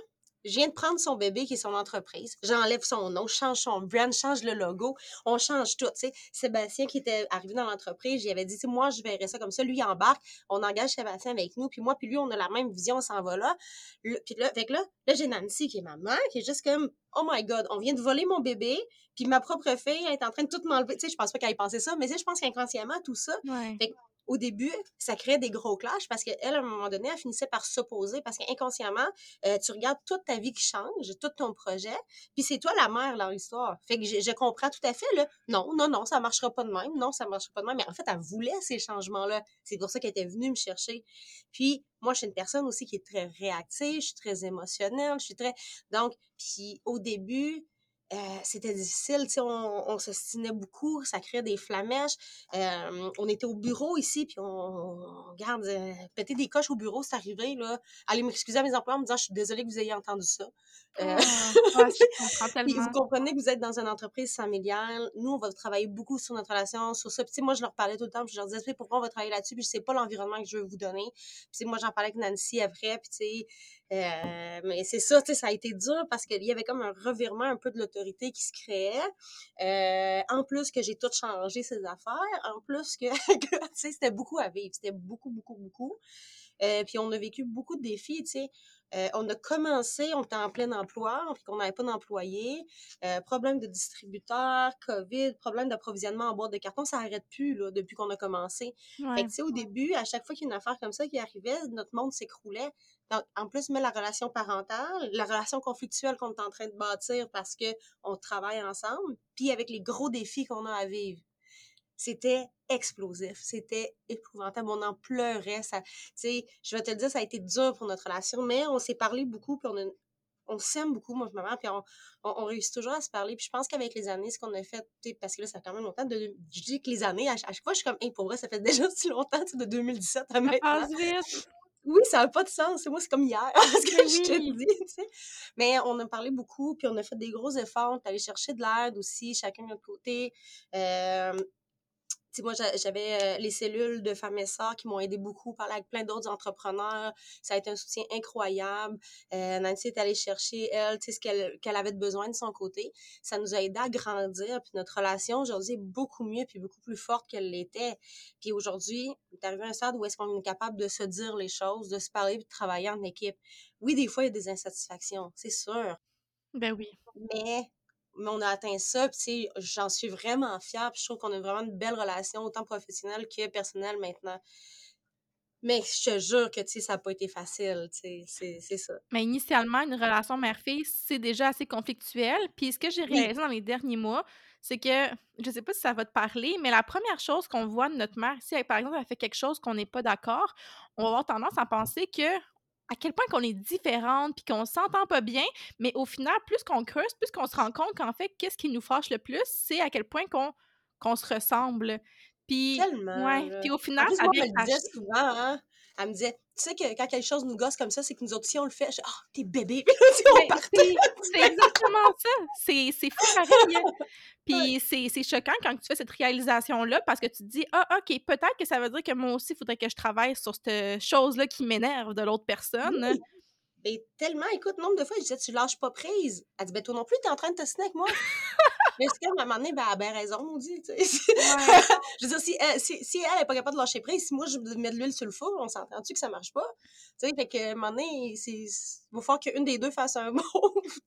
je viens de prendre son bébé qui est son entreprise. J'enlève son nom, change son brand, change le logo. On change tout. Sébastien qui était arrivé dans l'entreprise, j'y avais dit, moi, je verrais ça comme ça. Lui, il embarque, on engage Sébastien avec nous, puis moi, puis lui, on a la même vision, on s'en va là. Puis là, fait que là, là, j'ai Nancy qui est ma mère, qui est juste comme, oh my God, on vient de voler mon bébé, puis ma propre fille elle est en train de tout m'enlever. Tu sais, je pense pas qu'elle ait pensé ça, mais je pense qu'inconsciemment, tout ça, Ouais. au début, ça créait des gros clashs parce qu'elle, à un moment donné, elle finissait par s'opposer parce qu'inconsciemment, euh, tu regardes toute ta vie qui change, tout ton projet, puis c'est toi la mère dans l'histoire. Fait que je, je comprends tout à fait, là. Non, non, non, ça marchera pas de même. Non, ça marchera pas de même. Mais en fait, elle voulait ces changements-là. C'est pour ça qu'elle était venue me chercher. Puis, moi, je suis une personne aussi qui est très réactive, je suis très émotionnelle, je suis très... Donc, puis au début... euh, c'était difficile, tu sais, on, on s'ostinait beaucoup, ça créait des flamèches. Euh, on était au bureau ici, puis on, on regarde, euh, péter des coches au bureau, c'est arrivé, là. Allez m'excuser à mes employeurs en me disant, je suis désolée que vous ayez entendu ça. Euh, Ah, ouais, je vous comprenez que vous êtes dans une entreprise familiale. Nous, on va travailler beaucoup sur notre relation, sur ça. Puis, tu sais, moi, je leur parlais tout le temps, puis je leur disais, pourquoi on va travailler là-dessus, puis je sais pas l'environnement que je veux vous donner. Puis, tu sais, moi, j'en parlais avec Nancy après, puis, tu sais, euh, mais c'est ça, tu sais, ça a été dur parce qu'il y avait comme un revirement un peu de l'autorité qui se créait. Euh, en plus que j'ai tout changé ses affaires, en plus que, que, tu sais, c'était beaucoup à vivre. C'était beaucoup, beaucoup, beaucoup. Euh, puis on a vécu beaucoup de défis, tu sais. Euh, on a commencé, on était en plein emploi, puis qu'on n'avait pas d'employés. Euh, problème de distributeur, COVID, problème d'approvisionnement en boîte de carton, ça n'arrête plus là, depuis qu'on a commencé. Fait Ouais. que, tu sais, au début, à chaque fois qu'il y a une affaire comme ça qui arrivait, notre monde s'écroulait. Donc, en plus, mais la relation parentale, la relation conflictuelle qu'on est en train de bâtir parce que on travaille ensemble, puis avec les gros défis qu'on a à vivre. C'était explosif, c'était épouvantable, on en pleurait, ça, tu sais, je vais te le dire, ça a été dur pour notre relation, mais on s'est parlé beaucoup, puis on a, on s'aime beaucoup, moi et ma mère, puis on, on, on réussit toujours à se parler. Puis je pense qu'avec les années, ce qu'on a fait, parce que là, ça fait quand même longtemps, de, je dis que les années, à, ch- à chaque fois, je suis comme, hey, pour vrai, ça fait déjà si longtemps, de 2017 à maintenant. vite. Oui, ça n'a pas de sens. Moi, c'est comme hier, ce que je te dis, tu sais. Mais on a parlé beaucoup, puis on a fait des gros efforts. On est allé chercher de l'aide aussi, chacun de notre côté. Euh, tu sais, moi, j'a- j'avais euh, les cellules de femmes et sœurs qui m'ont aidé beaucoup, parler avec plein d'autres entrepreneurs. Ça a été un soutien incroyable. Euh, Nancy est allée chercher, elle, tu sais, ce qu'elle qu'elle avait de besoin de son côté. Ça nous a aidé à grandir. Puis notre relation, aujourd'hui, est beaucoup mieux puis beaucoup plus forte qu'elle l'était. Puis aujourd'hui, on est arrivé à un stade où est-ce qu'on est capable de se dire les choses, de se parler puis de travailler en équipe. Oui, des fois, il y a des insatisfactions, c'est sûr. Ben oui. Mais mais on a atteint ça, puis tu sais, j'en suis vraiment fière, puis je trouve qu'on a vraiment une belle relation, autant professionnelle que personnelle maintenant. Mais je te jure que, tu sais, ça n'a pas été facile, tu sais, c'est ça. Mais initialement, une relation mère-fille, c'est déjà assez conflictuel. Puis ce que j'ai réalisé dans les derniers mois, c'est que, je sais pas si ça va te parler, mais la première chose qu'on voit de notre mère, si par exemple elle fait quelque chose qu'on n'est pas d'accord, on va avoir tendance à penser que à quel point qu'on est différente puis qu'on s'entend pas bien, mais au final, plus qu'on creuse, plus qu'on se rend compte qu'en fait, qu'est-ce qui nous fâche le plus, c'est à quel point qu'on se ressemble. Puis, Tellement. ouais, puis au final, ça moi, vient me souvent, hein, elle me disait, tu sais que quand quelque chose nous gosse comme ça, c'est que nous autres, si on le fait, je ah, t'es bébé, partait. C'est exactement ça. C'est fou pareil. Hein. Puis c'est choquant quand tu fais cette réalisation-là parce que tu te dis, ah, OK, peut-être que ça veut dire que moi aussi, il faudrait que je travaille sur cette chose-là qui m'énerve de l'autre personne. Et tellement, écoute, nombre de fois, je disais, tu lâches pas prise. Elle dit, ben toi non plus, t'es en train de te avec moi. Mais c'est qu'à un moment donné, ben, elle a bien raison, on dit, tu sais. je veux dire, si elle, si, si elle est pas capable de lâcher prise, si moi je mets de l'huile sur le four, on s'entend-tu que ça marche pas? Tu sais, fait que, à un moment donné, c'est, il va falloir qu'une des deux fasse un mot.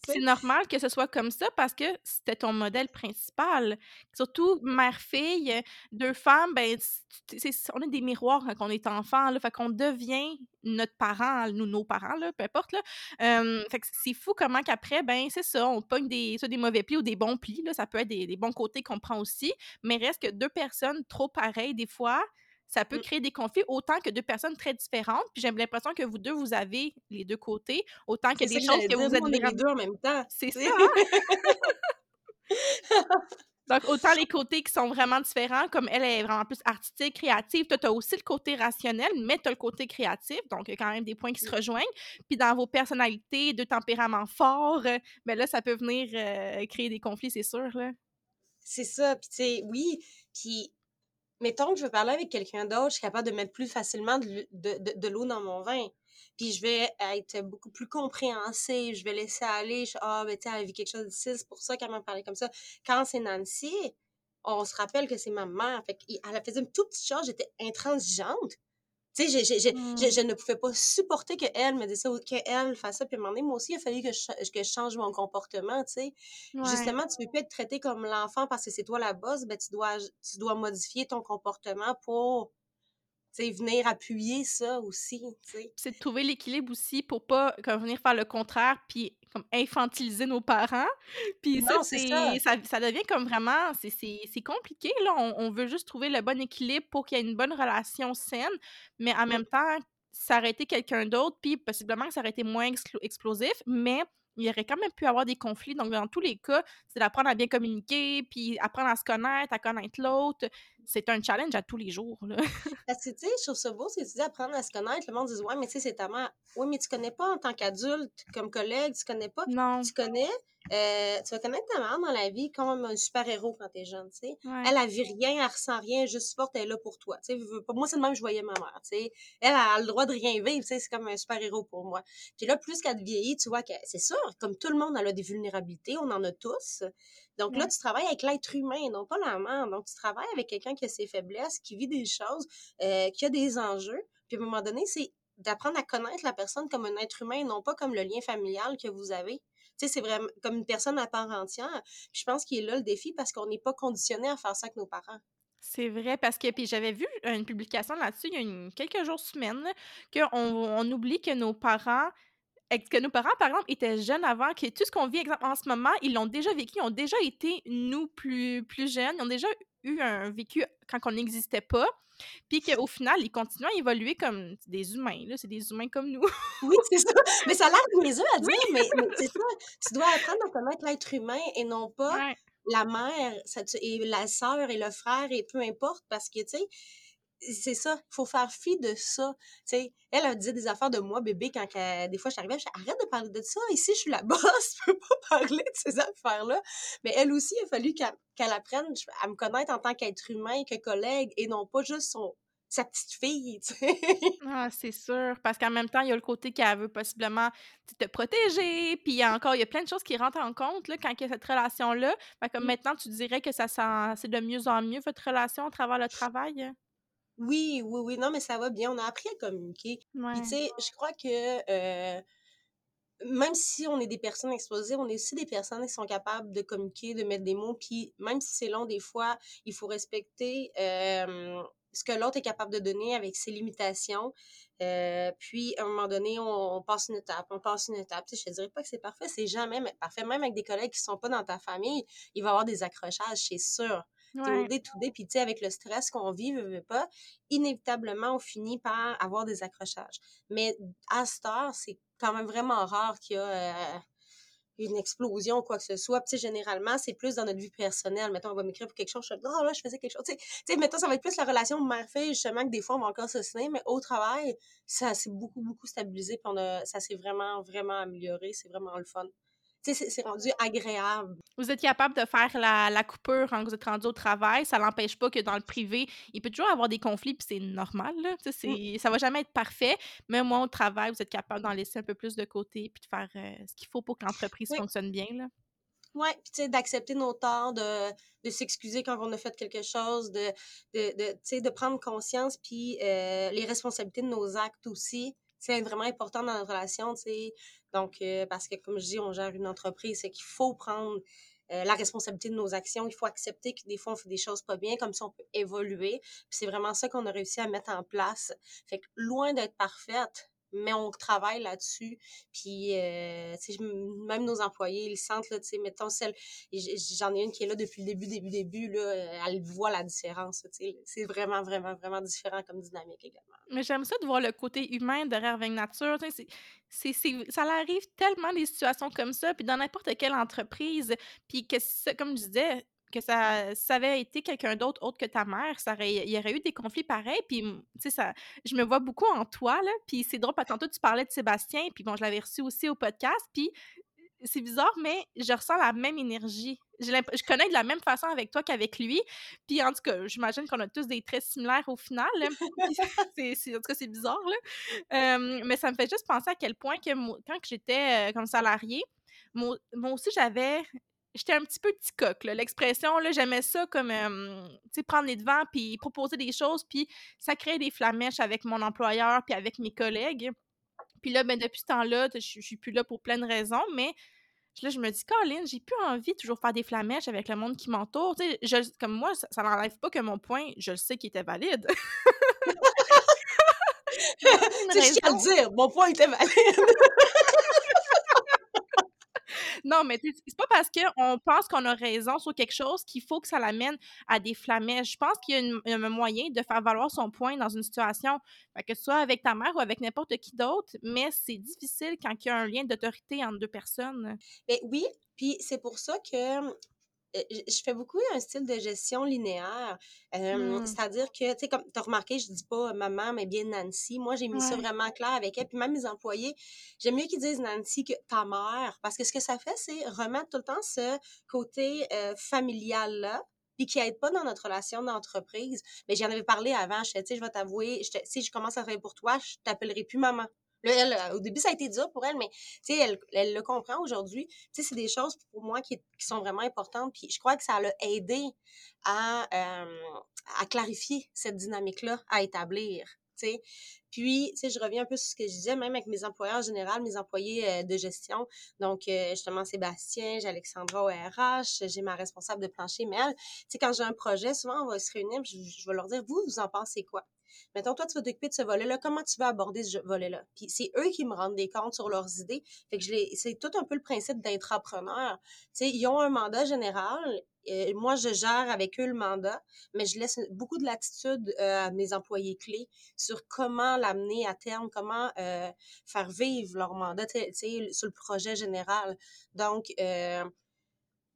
c'est normal que ce soit comme ça parce que c'était ton modèle principal. Surtout mère-fille, deux femmes, ben, on est des miroirs quand on est enfant, là, fait qu'on devient notre parent, nous, nos parents, là, peu importe, là. fait que c'est fou comment qu'après, ben, c'est ça, on pogne des, soit des mauvais plis ou des bons plis, là, ça peut être des, bons côtés qu'on prend aussi, mais reste que deux personnes trop pareilles, des fois, ça peut mmh. créer des conflits autant que deux personnes très différentes. Puis j'ai l'impression que vous deux, vous avez les deux côtés, autant que des choses que, vous êtes les deux en même temps. C'est ça. Hein? Donc, autant les côtés qui sont vraiment différents, comme elle est vraiment plus artistique, créative, toi, tu as aussi le côté rationnel, mais tu as le côté créatif, donc il y a quand même des points qui se rejoignent. Puis dans vos personnalités, deux tempéraments forts, mais euh, ben là, ça peut venir euh, créer des conflits, c'est sûr. C'est ça, puis tu sais, oui, puis mettons que je veux parler avec quelqu'un d'autre, je suis capable de mettre plus facilement de, de l'eau dans mon vin puis je vais être beaucoup plus compréhensive, je vais laisser aller, ah, ben, tu sais, elle a vu quelque chose de c'est pour ça qu'elle m'a parlé comme ça. Quand c'est Nancy, on se rappelle que c'est ma mère, fait qu'elle a fait une toute petite chose, j'étais intransigeante. Tu sais, je, mmh. je, ne pouvais pas supporter qu'elle me dise ça ou qu'elle fasse ça. Puis à un moment donné, moi aussi, il a fallu que je, que change mon comportement, tu sais. Justement, tu ne peux plus être traité comme l'enfant parce que c'est toi la boss, ben tu dois, tu dois modifier ton comportement pour venir appuyer ça aussi. C'est de trouver l'équilibre aussi pour pas comme, venir faire le contraire puis comme infantiliser nos parents. Puis ça, c'est ça. Ça, devient comme vraiment, c'est compliqué. Là. On, veut juste trouver le bon équilibre pour qu'il y ait une bonne relation saine, mais en même temps, s'arrêter quelqu'un d'autre, puis possiblement que ça aurait été moins explosif, mais il y aurait quand même pu avoir des conflits. Donc, dans tous les cas, c'est d'apprendre à bien communiquer, puis apprendre à se connaître, à connaître l'autre. C'est un challenge à tous les jours. Là. Parce que, tu sais, je trouve ça beau, c'est tu dis apprendre à se connaître. Le monde dit, ouais, mais tu sais, c'est ta mère. Oui, mais tu connais pas en tant qu'adulte, comme collègue, tu connais pas. Non. Tu connais, euh, tu vas connaître ta mère dans la vie comme un super-héros quand t'es jeune, tu sais. Elle, a vu rien, elle ressent rien, juste forte, elle est là pour toi, tu sais. Moi, c'est le même que je voyais ma mère, tu sais. Elle, a le droit de rien vivre, tu sais, c'est comme un super-héros pour moi. Puis là, plus qu'elle vieillit, tu vois que c'est sûr, comme tout le monde, elle a des vulnérabilités, on en a tous. Donc là, tu travailles avec l'être humain, non pas la mère. Donc, tu travailles avec quelqu'un qui a ses faiblesses, qui vit des choses, euh, qui a des enjeux. Puis à un moment donné, c'est d'apprendre à connaître la personne comme un être humain, non pas comme le lien familial que vous avez c'est vraiment comme une personne à part entière. je pense qu'il est là le défi parce qu'on n'est pas conditionné à faire ça avec nos parents. C'est vrai, parce que puis j'avais vu une publication là-dessus il y a une, quelques jours, semaines, qu'on on oublie que nos parents que nos parents, par exemple, étaient jeunes avant, que tout ce qu'on vit en ce moment, ils l'ont déjà vécu, ils ont déjà été, nous, plus, plus jeunes, ils ont déjà eu un vécu quand on n'existait pas. Puis qu'au final, ils continuent à évoluer comme des humains, là. C'est des humains comme nous. oui, c'est ça. Mais ça a l'air niaiseux à dire, mais, c'est ça. Tu dois apprendre à connaître l'être humain et non pas la mère ça, et la sœur et le frère et peu importe parce que, tu sais, c'est ça, il faut faire fi de ça. Sais, elle dit des affaires de moi, bébé, quand des fois j'arrivais, je arrête de parler de ça, ici je suis la boss, je peux pas parler de ces affaires-là. Mais elle aussi, il a fallu qu'elle apprenne à me connaître en tant qu'être humain, que collègue, et non pas juste son, sa petite fille, tu sais. Ah, c'est sûr. Parce qu'en même temps, il y a le côté qu'elle veut possiblement te protéger. Puis il y a encore, il y a plein de choses qui rentrent en compte là, quand il y a cette relation-là. comme maintenant, tu dirais que ça c'est de mieux en mieux, votre relation à travers le travail? Oui, oui, oui. Non, mais ça va bien. On a appris à communiquer. Puis, tu sais, je crois que même si on est des personnes explosives, on est aussi des personnes qui sont capables de communiquer, de mettre des mots, puis même si c'est long, des fois, il faut respecter euh, ce que l'autre est capable de donner avec ses limitations. Euh, puis, à un moment donné, on, passe une étape, on passe une étape. Tu sais, je te dirais pas que c'est parfait, c'est jamais parfait. Même avec des collègues qui sont pas dans ta famille, il va y avoir des accrochages, c'est sûr. Ouais. Tout tout puis tu sais, avec le stress qu'on vit, veut, pas, inévitablement, on finit par avoir des accrochages. Mais à cette heure, c'est quand même vraiment rare qu'il y a euh, une explosion ou quoi que ce soit. Puis, généralement, c'est plus dans notre vie personnelle. Mettons, on va m'écrire pour quelque chose, je dis, oh, là, je faisais quelque chose. Tu sais, mettons, ça va être plus la relation mère-fille, justement, que des fois, on va encore se signer, mais au travail, ça s'est beaucoup, beaucoup stabilisé, puis on a, ça s'est vraiment, vraiment amélioré. C'est vraiment le fun c'est rendu agréable. Vous êtes capable de faire la, la, coupure quand vous êtes rendu au travail. Ça n'empêche pas que dans le privé, il peut toujours avoir des conflits, puis c'est normal. Là. Mm. Ça va jamais être parfait. Mais moi, au travail, vous êtes capable d'en laisser un peu plus de côté, puis de faire euh, ce qu'il faut pour que l'entreprise fonctionne bien. Là. Oui, puis tu sais, d'accepter nos torts, de, de s'excuser quand on a fait quelque chose, de, de, de, de prendre conscience, puis euh, les responsabilités de nos actes aussi c'est vraiment important dans notre relation, tu sais. Donc, euh, parce que comme je dis, on gère une entreprise, c'est qu'il faut prendre euh, la responsabilité de nos actions. Il faut accepter que des fois, on fait des choses pas bien, comme ça, on peut évoluer. C'est vraiment ça qu'on a réussi à mettre en place. Fait que loin d'être parfaite, mais on travaille là-dessus. Puis, euh, même nos employés, ils sentent, là, tu sais, mettons, celle, j'en ai une qui est là depuis le début, début, début, là, elle voit la différence, tu sais. C'est vraiment, vraiment, vraiment différent comme dynamique également. Mais j'aime ça de voir le côté humain derrière Avec Nature, tu sais, ça arrive tellement des situations comme ça, puis dans n'importe quelle entreprise, puis que, comme je disais, que ça, avait été quelqu'un d'autre autre que ta mère, ça il y aurait eu des conflits pareils. Puis, tu sais, je me vois beaucoup en toi, là. Puis c'est drôle, parce tantôt, tu parlais de Sébastien, puis bon, je l'avais reçu aussi au podcast. Puis c'est bizarre, mais je ressens la même énergie. Je connais de la même façon avec toi qu'avec lui. Puis en tout cas, j'imagine qu'on a tous des traits similaires au final. c'est, en tout cas, c'est bizarre. Là. mais ça me fait juste penser à quel point que quand j'étais euh, comme salarié, moi, aussi, j'avais j'étais un petit peu petit coq, l'expression, là, j'aimais ça comme, tu sais, prendre les devants, puis proposer des choses, puis ça créait des flamèches avec mon employeur, puis avec mes collègues. Puis là, ben, depuis ce temps-là, je suis plus là pour plein de raisons, mais là, je me dis, Colin, j'ai plus envie de toujours faire des flamèches avec le monde qui m'entoure. Tu sais, comme moi, ça, n'enlève pas que mon point, je le sais qu'il était valide. c'est ce qu'il dire, mon point était valide. non, mais c'est pas parce qu'on pense qu'on a raison sur quelque chose qu'il faut que ça l'amène à des flamèches. Je pense qu'il y a, un moyen de faire valoir son point dans une situation, que ce soit avec ta mère ou avec n'importe qui d'autre, mais c'est difficile quand il y a un lien d'autorité entre deux personnes. Mais oui, puis c'est pour ça que je fais beaucoup un style de gestion linéaire. Mmh. C'est-à-dire que, tu sais, comme tu as remarqué, je dis pas maman, mais bien Nancy. Moi, j'ai mis ça vraiment clair avec elle. Puis même mes employés, j'aime mieux qu'ils disent Nancy que ta mère. Parce que ce que ça fait, c'est remettre tout le temps ce côté euh, familial-là puis qui aide pas dans notre relation d'entreprise. Mais j'en avais parlé avant, je sais, je vais t'avouer, si je commence à travailler pour toi, je t'appellerai plus maman. Elle, euh, au début, ça a été dur pour elle, mais elle, elle le comprend aujourd'hui. C'est des choses pour moi qui, sont vraiment importantes. Puis je crois que ça l'a aidé à, euh, clarifier cette dynamique-là, à établir. sais. Puis, je reviens un peu sur ce que je disais, même avec mes employés en général, mes employés euh, de gestion. Donc, justement, Sébastien, j'ai Alexandra au RH, j'ai ma responsable de plancher. Tu sais, quand j'ai un projet, souvent, on va se réunir, je vais leur dire, vous, vous en pensez quoi? Mettons, toi, tu vas t'occuper de ce volet-là. Comment tu vas aborder ce volet-là? Puis c'est eux qui me rendent des comptes sur leurs idées. Fait que je les, c'est tout un peu le principe d'intrapreneur. Tu sais, ils ont un mandat général. Et moi, je gère avec eux le mandat, mais je laisse beaucoup de latitude euh, à mes employés clés sur comment l'amener à terme, comment euh, faire vivre leur mandat, tu sais, sur le projet général. Donc, euh,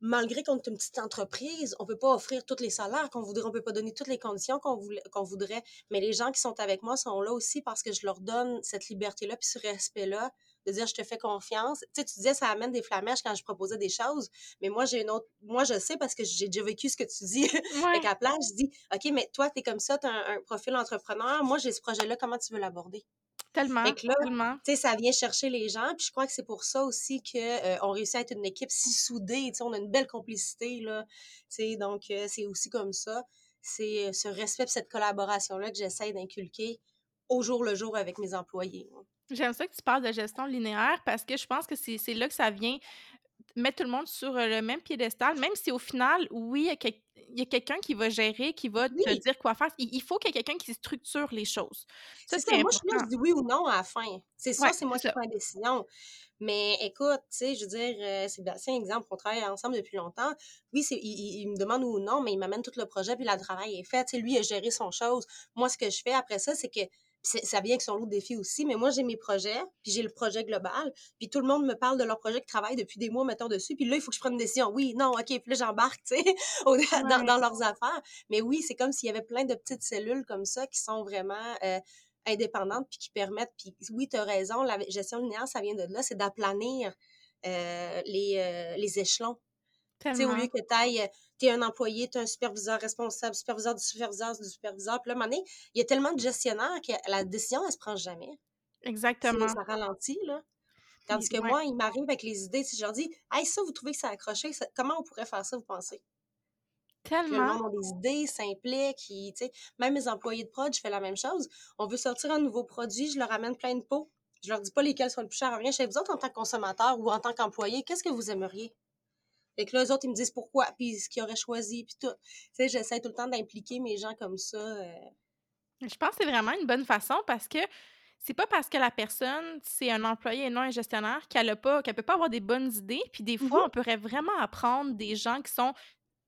malgré qu'on est une petite entreprise, on peut pas offrir tous les salaires qu'on voudrait, on peut pas donner toutes les conditions qu'on qu'on voudrait, mais les gens qui sont avec moi sont là aussi parce que je leur donne cette liberté-là puis ce respect-là de dire je te fais confiance. Tu sais, tu disais ça amène des flamèches quand je proposais des choses, mais moi j'ai une autre moi je sais parce que j'ai déjà vécu ce que tu dis. Ouais. à place, je dis OK, mais toi tu es comme ça, tu as un, un profil entrepreneur, moi j'ai ce projet-là, comment tu veux l'aborder Tellement, tellement. Tu sais, ça vient chercher les gens. Puis je crois que c'est pour ça aussi qu'on euh, on réussit à être une équipe si soudée. Tu sais, on a une belle complicité, là. Tu sais, donc, euh, c'est aussi comme ça. C'est euh, ce respect cette collaboration-là que j'essaie d'inculquer au jour le jour avec mes employés. J'aime ça que tu parles de gestion linéaire parce que je pense que c'est là que ça vient mettre tout le monde sur le même piédestal, même si au final, oui, il y a, quelqu'un qui va gérer, qui va te dire quoi faire. Il, faut qu'il y ait quelqu'un qui structure les choses. Ça, c'est Moi, je suis là, je dis oui ou non à la fin. C'est ça, c'est moi qui prends la décision. Mais écoute, tu sais, je veux dire, euh, c'est un exemple, on travaille ensemble depuis longtemps. Oui, c'est, il, me demande oui ou non, mais il m'amène tout le projet, puis le travail est fait. Tu sais, lui, il a géré son chose. Moi, ce que je fais après ça, c'est que ça vient avec son lot de défis aussi, mais moi, j'ai mes projets, puis j'ai le projet global, puis tout le monde me parle de leur projet qui travaille depuis des mois, mettons, dessus, puis là, il faut que je prenne une décision. Oui, non, OK, puis là, j'embarque, tu sais, dans, leurs affaires. Mais oui, c'est comme s'il y avait plein de petites cellules comme ça qui sont vraiment euh, indépendantes, puis qui permettent, puis oui, tu as raison, la gestion linéaire, ça vient de là, c'est d'aplanir euh, les, euh, les échelons. Tu sais, au lieu que tu ailles tu es un employé, tu es un superviseur responsable, superviseur du superviseur du superviseur. Puis là, à un moment donné, il y a tellement de gestionnaires que la décision, elle se prend jamais. Exactement. Ça ralentit, là. Tandis que moi, il m'arrive avec les idées. Si je leur dis, hey, ça, vous trouvez que ça accroché, comment on pourrait faire ça, vous pensez? Tellement. le monde a des idées, s'implique. tu sais, même mes employés de prod, je fais la même chose. On veut sortir un nouveau produit, je leur amène plein de pots. Je leur dis pas lesquels sont le plus chers. Rien chez vous autres, en tant que consommateur ou en tant qu'employé, qu'est-ce que vous aimeriez? Fait que là, eux autres, ils me disent pourquoi, puis ce qu'ils auraient choisi, puis tout. Tu sais, j'essaie tout le temps d'impliquer mes gens comme ça. Euh. Je pense que c'est vraiment une bonne façon parce que c'est pas parce que la personne, c'est un employé et non un gestionnaire qu'elle a pas, qu'elle peut pas avoir des bonnes idées. Puis des fois, mm-hmm. on pourrait vraiment apprendre des gens qui sont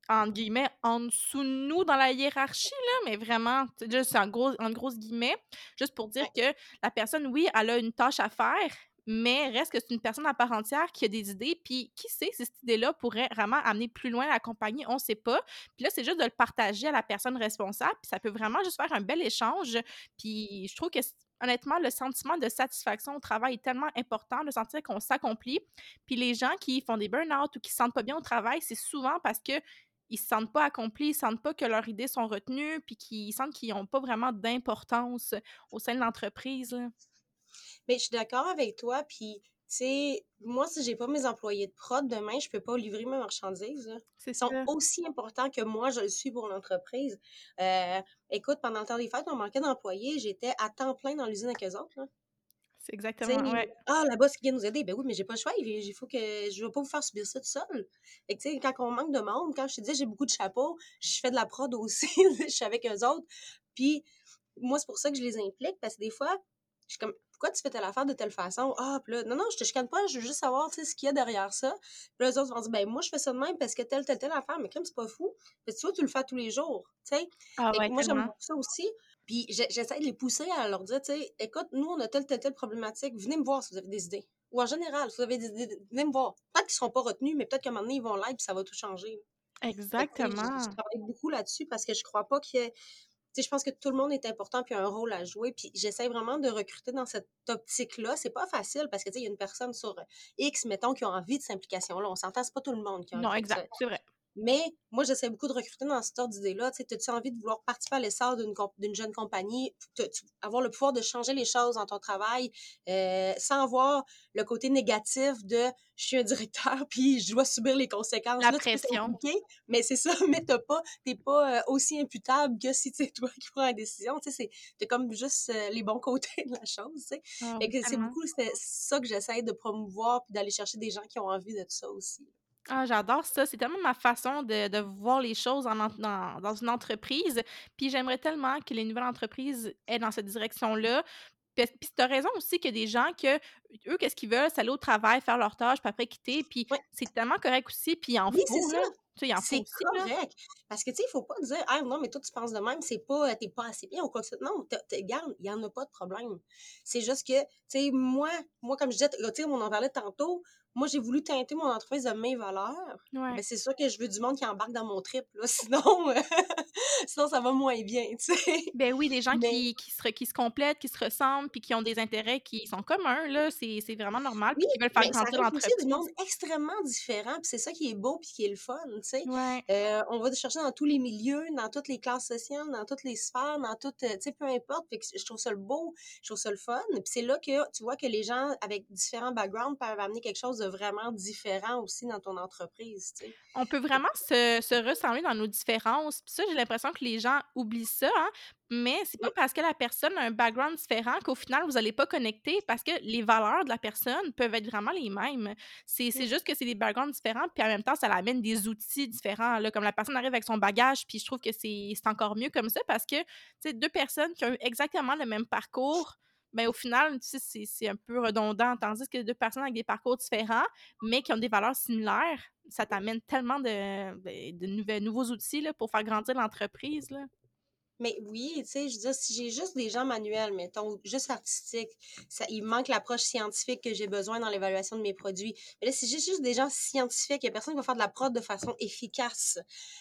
en guillemets, en dessous de nous dans la hiérarchie, là, mais vraiment, juste en, gros, en grosses guillemets, juste pour dire que la personne, oui, elle a une tâche à faire, mais reste que c'est une personne à part entière qui a des idées, puis qui sait si cette idée-là pourrait vraiment amener plus loin la compagnie, on ne sait pas. Puis là, c'est juste de le partager à la personne responsable, puis ça peut vraiment juste faire un bel échange. Puis je trouve que honnêtement, le sentiment de satisfaction au travail est tellement important, de sentir qu'on s'accomplit. Puis les gens qui font des burn-out ou qui se sentent pas bien au travail, c'est souvent parce que ils se sentent pas accomplis, ils sentent pas que leurs idées sont retenues, puis qu'ils sentent qu'ils n'ont pas vraiment d'importance au sein de l'entreprise. Mais je suis d'accord avec toi, puis tu sais, moi, si j'ai pas mes employés de prod demain, je peux pas livrer mes marchandises. Ils sont aussi importants que moi, je le suis pour l'entreprise. Euh, écoute, pendant le temps des fêtes, on manquait d'employés. J'étais à temps plein dans l'usine avec eux autres. C'est exactement, ouais. Ah, la boss qui vient nous aider. Ben oui, mais j'ai pas le choix. Il faut que je vais pas vous faire subir ça tout seul. Et tu sais, quand on manque de monde, quand je te dis j'ai beaucoup de chapeaux, je fais de la prod aussi. je suis avec eux autres. Puis, moi, c'est pour ça que je les implique, parce que des fois, je suis comme, pourquoi tu fais telle affaire de telle façon? Ah, puis là, non, non, je te chicane pas, je veux juste savoir, ce qu'il y a derrière ça. Puis là, les autres vont dire, ben, moi, je fais ça de même parce que telle, telle, telle affaire, mais comme c'est pas fou, tu vois, tu le fais tous les jours, tu sais. Ah, moi, j'aime ça aussi. Puis j'essaie de les pousser à leur dire, tu sais, écoute, nous, on a telle, telle, telle problématique, venez me voir si vous avez des idées. Ou en général, si vous avez des idées, venez me voir. Peut-être qu'ils seront pas retenus, mais peut-être qu'à un moment donné, ils vont live puis ça va tout changer. Exactement. je, travaille beaucoup là-dessus parce que je crois pas qu'il y ait je pense que tout le monde est important puis a un rôle à jouer. Puis j'essaie vraiment de recruter dans cette optique-là. C'est pas facile parce que, tu sais, il y a une personne sur X, mettons, qui a envie de cette implication-là. On s'entend, c'est pas tout le monde qui a envie. Non, exact, c'est vrai. Mais moi, j'essaie beaucoup de recruter dans cette ordre d'idée-là. Tu sais, as-tu envie de vouloir participer à l'essor d'une jeune compagnie, avoir le pouvoir de changer les choses dans ton travail euh, sans avoir le côté négatif de je suis un directeur puis je dois subir les conséquences. La pression. Mais c'est ça, mais t'as pas, t'es pas euh, aussi imputable que si c'est toi qui prends la décision. Tu sais, c'est comme juste euh, les bons côtés de la chose. Tu sais. Et que c'est beaucoup ça que j'essaie de promouvoir puis d'aller chercher des gens qui ont envie de ça aussi. Ah, j'adore ça. C'est tellement ma façon de, de voir les choses en, dans, dans une entreprise. Puis j'aimerais tellement que les nouvelles entreprises aient dans cette direction-là. Puis, tu as raison aussi qu'il y a des gens que, eux, qu'est-ce qu'ils veulent? C'est aller au travail, faire leur tâche, puis après quitter. Puis c'est tellement correct aussi. Puis en oui, faut, là. C'est correct. Parce que, tu sais, il faut pas dire, ah non, mais toi, tu penses de même, c'est pas, t'es pas assez bien ou quoi que ce soit. Non, regarde, il y en a pas de problème. C'est juste que, tu sais, moi, moi, comme je disais, tu sais, on en parlait tantôt, moi, j'ai voulu teinter mon entreprise de mes valeurs. Mais c'est sûr que je veux du monde qui embarque dans mon trip, là. Sinon, sinon ça va moins bien, tu sais. Ben oui, des gens qui, qui, se, qui se complètent, qui se ressemblent, puis qui ont des intérêts qui sont communs, là. C'est vraiment normal, puis qui veulent faire grandir l'entreprise. C'est du monde extrêmement différent, puis c'est ça qui est beau, puis qui est le fun, tu sais. Euh, on va chercher dans tous les milieux, dans toutes les classes sociales, dans toutes les sphères, dans toutes, euh, tu sais, peu importe. Fait que je trouve ça le beau, je trouve ça le fun. Puis c'est là que tu vois que les gens avec différents backgrounds peuvent amener quelque chose de vraiment différent aussi dans ton entreprise. On peut vraiment se, se ressembler dans nos différences. Puis ça, j'ai l'impression que les gens oublient ça, hein? Mais c'est pas parce que la personne a un background différent qu'au final, vous n'allez pas connecter parce que les valeurs de la personne peuvent être vraiment les mêmes. C'est juste que c'est des backgrounds différents, puis en même temps, ça amène des outils différents. Là, comme la personne arrive avec son bagage, puis je trouve que c'est encore mieux comme ça parce que, tu sais, deux personnes qui ont eu exactement le même parcours, ben, au final, tu sais, c'est un peu redondant. Tandis que deux personnes avec des parcours différents, mais qui ont des valeurs similaires, ça t'amène tellement de, ben, nouveaux outils pour faire grandir l'entreprise. Mais oui, tu sais, je veux dire, si j'ai juste des gens manuels, mettons, juste artistiques, ça, il manque l'approche scientifique que j'ai besoin dans l'évaluation de mes produits. Mais là, si j'ai juste des gens scientifiques, il n'y a personne qui va faire de la prod de façon efficace.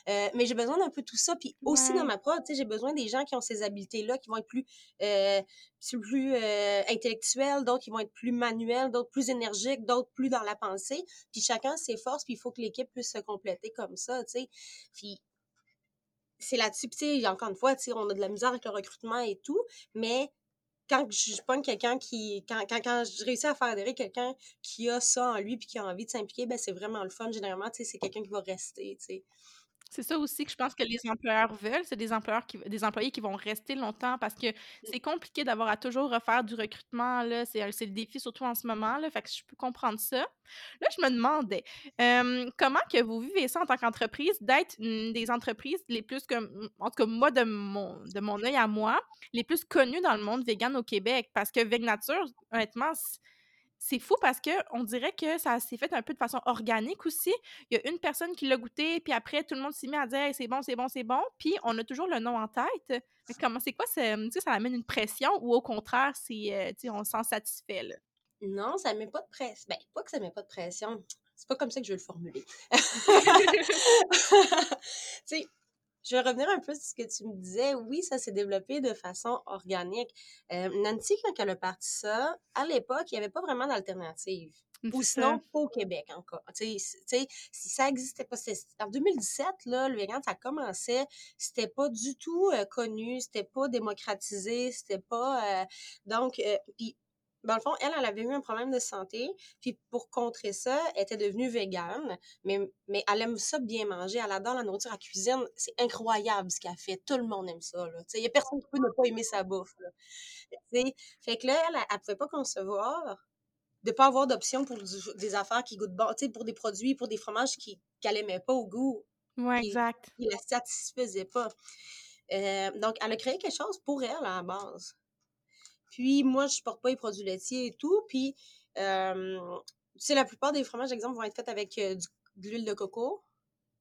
Euh, mais j'ai besoin d'un peu tout ça. Puis aussi dans ma prod, tu sais, j'ai besoin des gens qui ont ces habiletés-là, qui vont être plus, euh, plus euh, intellectuels, d'autres qui vont être plus manuels, d'autres plus énergiques, d'autres plus dans la pensée. Puis chacun ses forces, puis il faut que l'équipe puisse se compléter comme ça, tu sais. Puis c'est là-dessus, encore une fois, on a de la misère avec le recrutement et tout, mais quand je pogne quelqu'un qui, quand, quand, quand je réussis à faire adhérer quelqu'un qui a ça en lui puis qui a envie de s'impliquer, ben c'est vraiment le fun. Généralement, c'est quelqu'un qui va rester. C'est ça aussi que je pense que les employeurs veulent, c'est des employeurs qui, des employés qui vont rester longtemps parce que c'est compliqué d'avoir à toujours refaire du recrutement, là, c'est, le défi surtout en ce moment, là, fait que je peux comprendre ça. Là, je me demandais, comment que vous vivez ça en tant qu'entreprise, d'être des entreprises les plus, comme, en tout cas moi, de mon, de mon œil à moi, les plus connues dans le monde vegan au Québec, parce que Vegnature, honnêtement, c'est fou parce que on dirait que ça s'est fait un peu de façon organique aussi. Il y a une personne qui l'a goûté, puis après, tout le monde s'est mis à dire c'est bon, c'est bon, c'est bon, puis on a toujours le nom en tête. Mais comment, c'est quoi, ça, ça amène une pression ou au contraire, c'est, euh, on se sent satisfait, là? Non, ça met pas de pression. Ben, pas que ça met pas de pression. C'est pas comme ça que je vais le formuler. tu sais, je vais revenir un peu sur ce que tu me disais. Oui, ça s'est développé de façon organique. Euh, Nancy, quand elle a parti ça, à l'époque, il n'y avait pas vraiment d'alternative. Ou sinon, pas au Québec encore. Tu sais, si ça existait pas, en 2017, là, le vegan, ça commençait, c'était pas du tout euh, connu, c'était pas démocratisé, c'était pas... Euh, donc, euh, puis dans le fond, elle, elle avait eu un problème de santé, puis pour contrer ça, elle était devenue végane, mais, mais elle aime ça bien manger, elle adore la nourriture à cuisine, c'est incroyable ce qu'elle fait, tout le monde aime ça, là. Il y a personne qui peut ne pas aimer sa bouffe, là. Fait que là, elle, elle, pouvait pas concevoir de pas avoir d'option pour des affaires qui goûtent bon, tu sais, pour des produits, pour des fromages qu'elle aimait pas au goût. Ouais, exact. Qui la satisfaisait pas. Euh, donc, elle a créé quelque chose pour elle, à la base. Puis moi, je porte pas les produits laitiers et tout. Puis, euh, tu sais, la plupart des fromages, exemple, vont être faits avec euh, de l'huile de coco.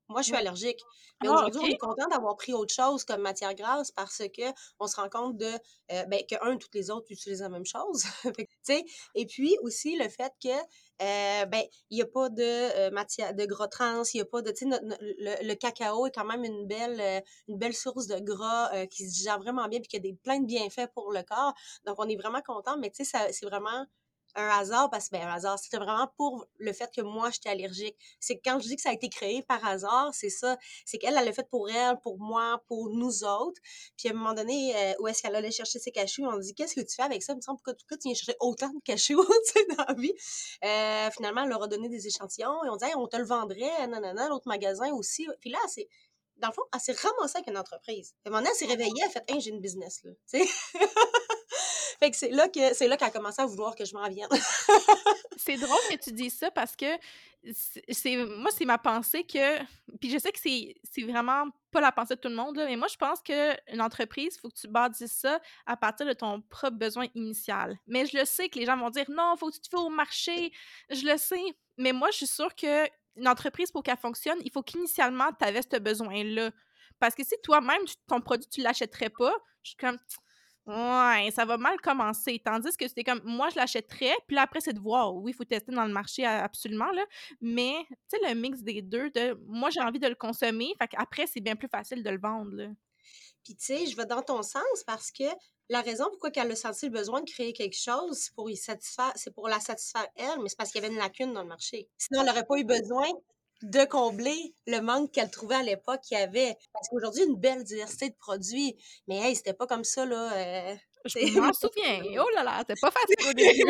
Moi, je suis allergique. Mais ah, aujourd'hui, on est content d'avoir pris autre chose comme matière grasse parce que on se rend compte de euh, ben, que un, toutes les autres utilisent la même chose. et puis aussi le fait que euh, ben il n'y a pas de euh, matière de gras trans, il y a pas de le, le, cacao est quand même une belle euh, une belle source de gras qui se digère vraiment bien puis qui a des plein de bienfaits pour le corps. Donc on est vraiment content, mais tu sais c'est vraiment un hasard parce que ben, un hasard, c'était vraiment pour le fait que moi j'étais allergique. C'est quand je dis que ça a été créé par hasard, c'est ça, c'est qu'elle elle l'a fait pour elle, pour moi, pour nous autres. Puis à un moment donné euh, où est-ce qu'elle allait chercher ses cachous, on dit qu'est-ce que tu fais avec ça? Il me semble pourquoi, pourquoi tu viens chercher autant de cachous dans la vie. Euh, finalement, elle leur a donné des échantillons et on dit on te le vendrait, nanana, l'autre magasin aussi. Puis là, c'est dans le fond, elle s'est ramassée avec une entreprise. À un moment donné, elle s'est réveillée, elle a fait hey, j'ai une business là. fait que c'est là que c'est là qu'elle a commencé à vouloir que je m'en vienne. c'est drôle que tu dises ça parce que c'est moi c'est ma pensée que puis je sais que c'est c'est vraiment pas la pensée de tout le monde mais moi je pense que une entreprise faut que tu bâtisses ça à partir de ton propre besoin initial. Mais je le sais que les gens vont dire non, faut que tu te fais au marché. Je le sais, mais moi je suis sûre que une entreprise pour qu'elle fonctionne, il faut qu'initialement tu avais ce besoin là. Parce que si toi-même ton produit tu l'achèterais pas, je suis comme Ouais, ça va mal commencer. Tandis que c'était comme, moi, je l'achèterais, puis après, c'est de voir. Oui, il faut tester dans le marché absolument, là. Mais, tu sais, le mix des deux, de moi, j'ai envie de le consommer, fait qu'après, c'est bien plus facile de le vendre, là. Puis, tu sais, je vais dans ton sens parce que la raison pourquoi elle a senti le besoin de créer quelque chose, c'est pour, y satisfaire, c'est pour la satisfaire elle, mais c'est parce qu'il y avait une lacune dans le marché. Sinon, elle n'aurait pas eu besoin de combler le manque qu'elle trouvait à l'époque qu'il y avait. Parce qu'aujourd'hui, une belle diversité de produits. Mais hey, c'était pas comme ça, là. Euh, je m'en souviens. Oh là là, c'était pas facile au début.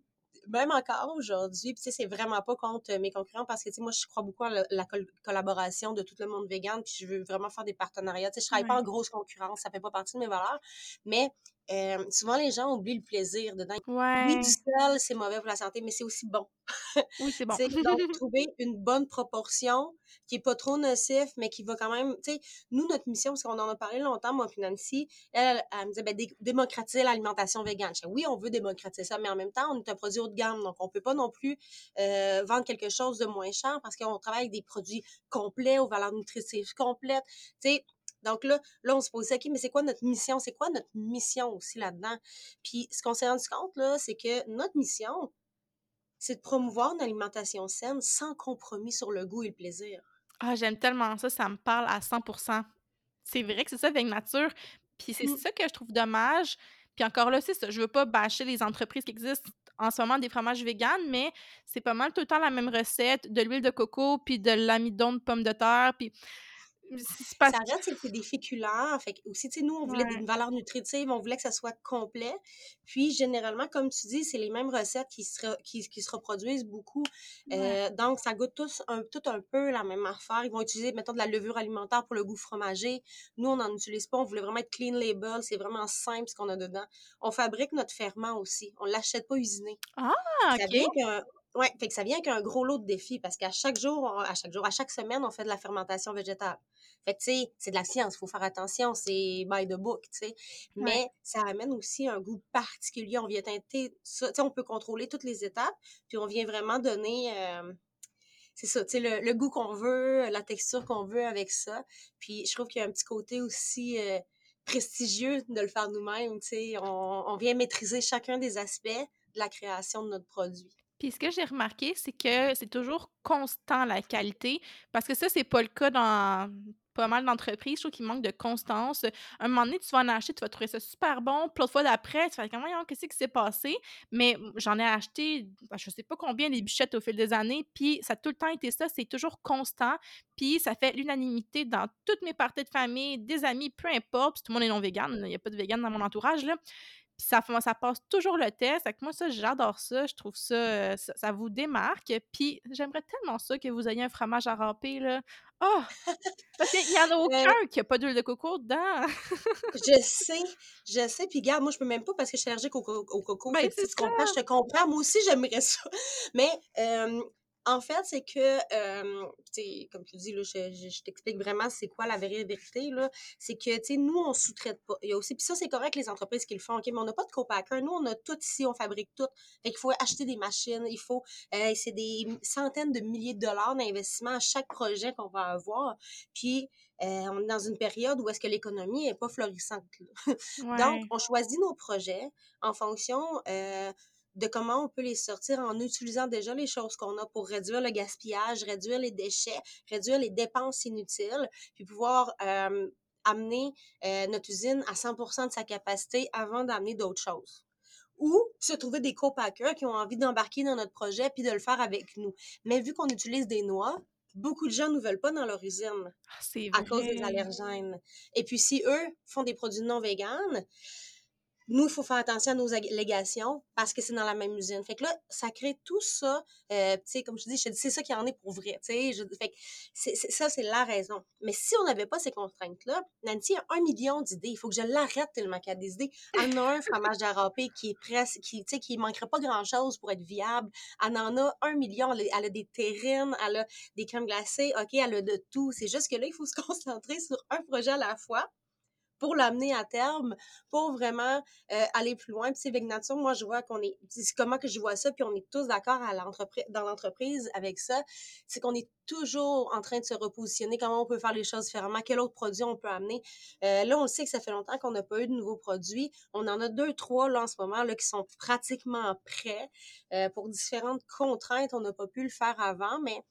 même encore aujourd'hui, puis tu sais, c'est vraiment pas contre mes concurrents parce que, tu sais, moi, je crois beaucoup à la, collaboration de tout le monde vegan, puis je veux vraiment faire des partenariats. Tu sais, je travaille pas en grosse concurrence, ça fait pas partie de mes valeurs, mais euh, souvent, les gens oublient le plaisir dedans. Oui, du sel, c'est mauvais pour la santé, mais c'est aussi bon. Oui, c'est bon. donc, trouver une bonne proportion qui est pas trop nocif, mais qui va quand même, tu sais, nous, notre mission, parce qu'on en a parlé longtemps, moi puis Nancy, elle, elle, me disait, ben, démocratiser l'alimentation végane. Je oui, on veut démocratiser ça, mais en même temps, on est un produit haut de gamme, donc on peut pas non plus euh, vendre quelque chose de moins cher parce qu'on travaille avec des produits complets, aux valeurs nutritives complètes. Tu sais, donc là, là, on se posait, OK, mais c'est quoi notre mission? C'est quoi notre mission aussi là-dedans? Puis ce qu'on s'est rendu compte, là, c'est que notre mission, c'est de promouvoir une alimentation saine sans compromis sur le goût et le plaisir. Ah, j'aime tellement ça, ça me parle à 100% C'est vrai que c'est ça avec nature. Puis c'est mmh. ça que je trouve dommage. Puis encore là, c'est ça. Je veux pas bâcher les entreprises qui existent en ce moment des fromages véganes, mais c'est pas mal tout le temps la même recette de l'huile de coco, puis de l'amidon de pommes de terre, puis ça reste, c'est des féculents. Fait aussi, tu sais, nous, on voulait une valeur nutritive, on voulait que ça soit complet. Puis, généralement, comme tu dis, c'est les mêmes recettes qui se, qui, se reproduisent beaucoup. Euh, donc, ça goûte tous un, tout un peu la même affaire. Ils vont utiliser, mettons, de la levure alimentaire pour le goût fromager. Nous, on n'en utilise pas. On voulait vraiment être clean label. C'est vraiment simple ce qu'on a dedans. On fabrique notre ferment aussi. On l'achète pas usiné. Ah, OK. Oui, fait que ça vient avec un gros lot de défis parce qu'à chaque jour, à chaque jour, à chaque semaine, on fait de la fermentation végétale. Fait que, tu sais, c'est de la science, il faut faire attention, c'est by the book, tu sais. Mais ça amène aussi un goût particulier. On vient teinter ça, tu sais, on peut contrôler toutes les étapes, puis on vient vraiment donner, euh, c'est ça, tu sais, le, goût qu'on veut, la texture qu'on veut avec ça. Puis je trouve qu'il y a un petit côté aussi euh, prestigieux de le faire nous-mêmes, tu sais. On, on vient maîtriser chacun des aspects de la création de notre produit. Puis ce que j'ai remarqué, c'est que c'est toujours constant la qualité, parce que ça, c'est pas le cas dans pas mal d'entreprises. Je trouve qu'il manque de constance. Un moment donné, tu vas en acheter, tu vas trouver ça super bon. Puis l'autre fois d'après, tu vas dire, comment, qu'est-ce qui s'est passé? Mais j'en ai acheté, ben, je sais pas combien, des bûchettes au fil des années. Puis ça a tout le temps été ça. C'est toujours constant. Puis ça fait l'unanimité dans toutes mes parties de famille, des amis, peu importe. Puis tout le monde est non vegan. Il n'y a pas de vegan dans mon entourage, là. Puis ça, ça passe toujours le test. Moi, ça, j'adore ça. Je trouve euh, ça, ça, vous démarque. Puis j'aimerais tellement ça que vous ayez un fromage à râper, là. Oh! Parce qu'il y en a aucun qui n'a pas d'huile de coco dedans. je sais, je sais. Puis regarde, moi, je peux même pas parce que je suis allergique au, coco. Ben, tu comprends, je te comprends. Moi aussi, j'aimerais ça. Mais euh, en fait, c'est que, euh, comme tu dis, là, je, je, t'explique vraiment c'est quoi la vérité, là. C'est que, tu sais, nous, on sous-traite pas. Il y a aussi, puis ça, c'est correct les entreprises qui le font, OK, mais on n'a pas de co-packer. Nous, on a tout ici, on fabrique tout. Fait qu'il faut acheter des machines, il faut, euh, c'est des centaines de milliers de dollars d'investissement à chaque projet qu'on va avoir. Puis, euh, on est dans une période où est-ce que l'économie est pas florissante. Donc, on choisit nos projets en fonction euh, de comment on peut les sortir en utilisant déjà les choses qu'on a pour réduire le gaspillage, réduire les déchets, réduire les dépenses inutiles, puis pouvoir euh, amener euh, notre usine à 100% de sa capacité avant d'amener d'autres choses. Ou se trouver des co-packers qui ont envie d'embarquer dans notre projet puis de le faire avec nous. Mais vu qu'on utilise des noix, beaucoup de gens ne veulent pas dans leur usine ah, à cause des allergènes. Et puis si eux font des produits non véganes, nous, il faut faire attention à nos allégations parce que c'est dans la même usine. Fait que là, ça crée tout ça. Euh, tu sais, comme je te dis, c'est ça qui en est pour vrai. Tu sais, fait que ça, c'est la raison. Mais si on n'avait pas ces contraintes-là, Nancy a un million d'idées. Il faut que je l'arrête tellement qu'elle a des idées. Elle en a un fromage d'arrapé qui est presque, qui, tu sais, qui manquerait pas grand-chose pour être viable. Elle en a un million. Elle a, des terrines, elle a des crèmes glacées. OK, elle a de tout. C'est juste que là, il faut se concentrer sur un projet à la fois pour l'amener à terme, pour vraiment euh, aller plus loin. Puis c'est Nature, moi je vois qu'on est, c'est comment que je vois ça, puis on est tous d'accord à l'entreprise, dans l'entreprise avec ça, c'est qu'on est toujours en train de se repositionner, comment on peut faire les choses différemment, quel autre produit on peut amener. Euh, là, on le sait que ça fait longtemps qu'on n'a pas eu de nouveaux produits. On en a deux, trois là en ce moment là qui sont pratiquement prêts. Euh, pour différentes contraintes, on n'a pas pu le faire avant, mais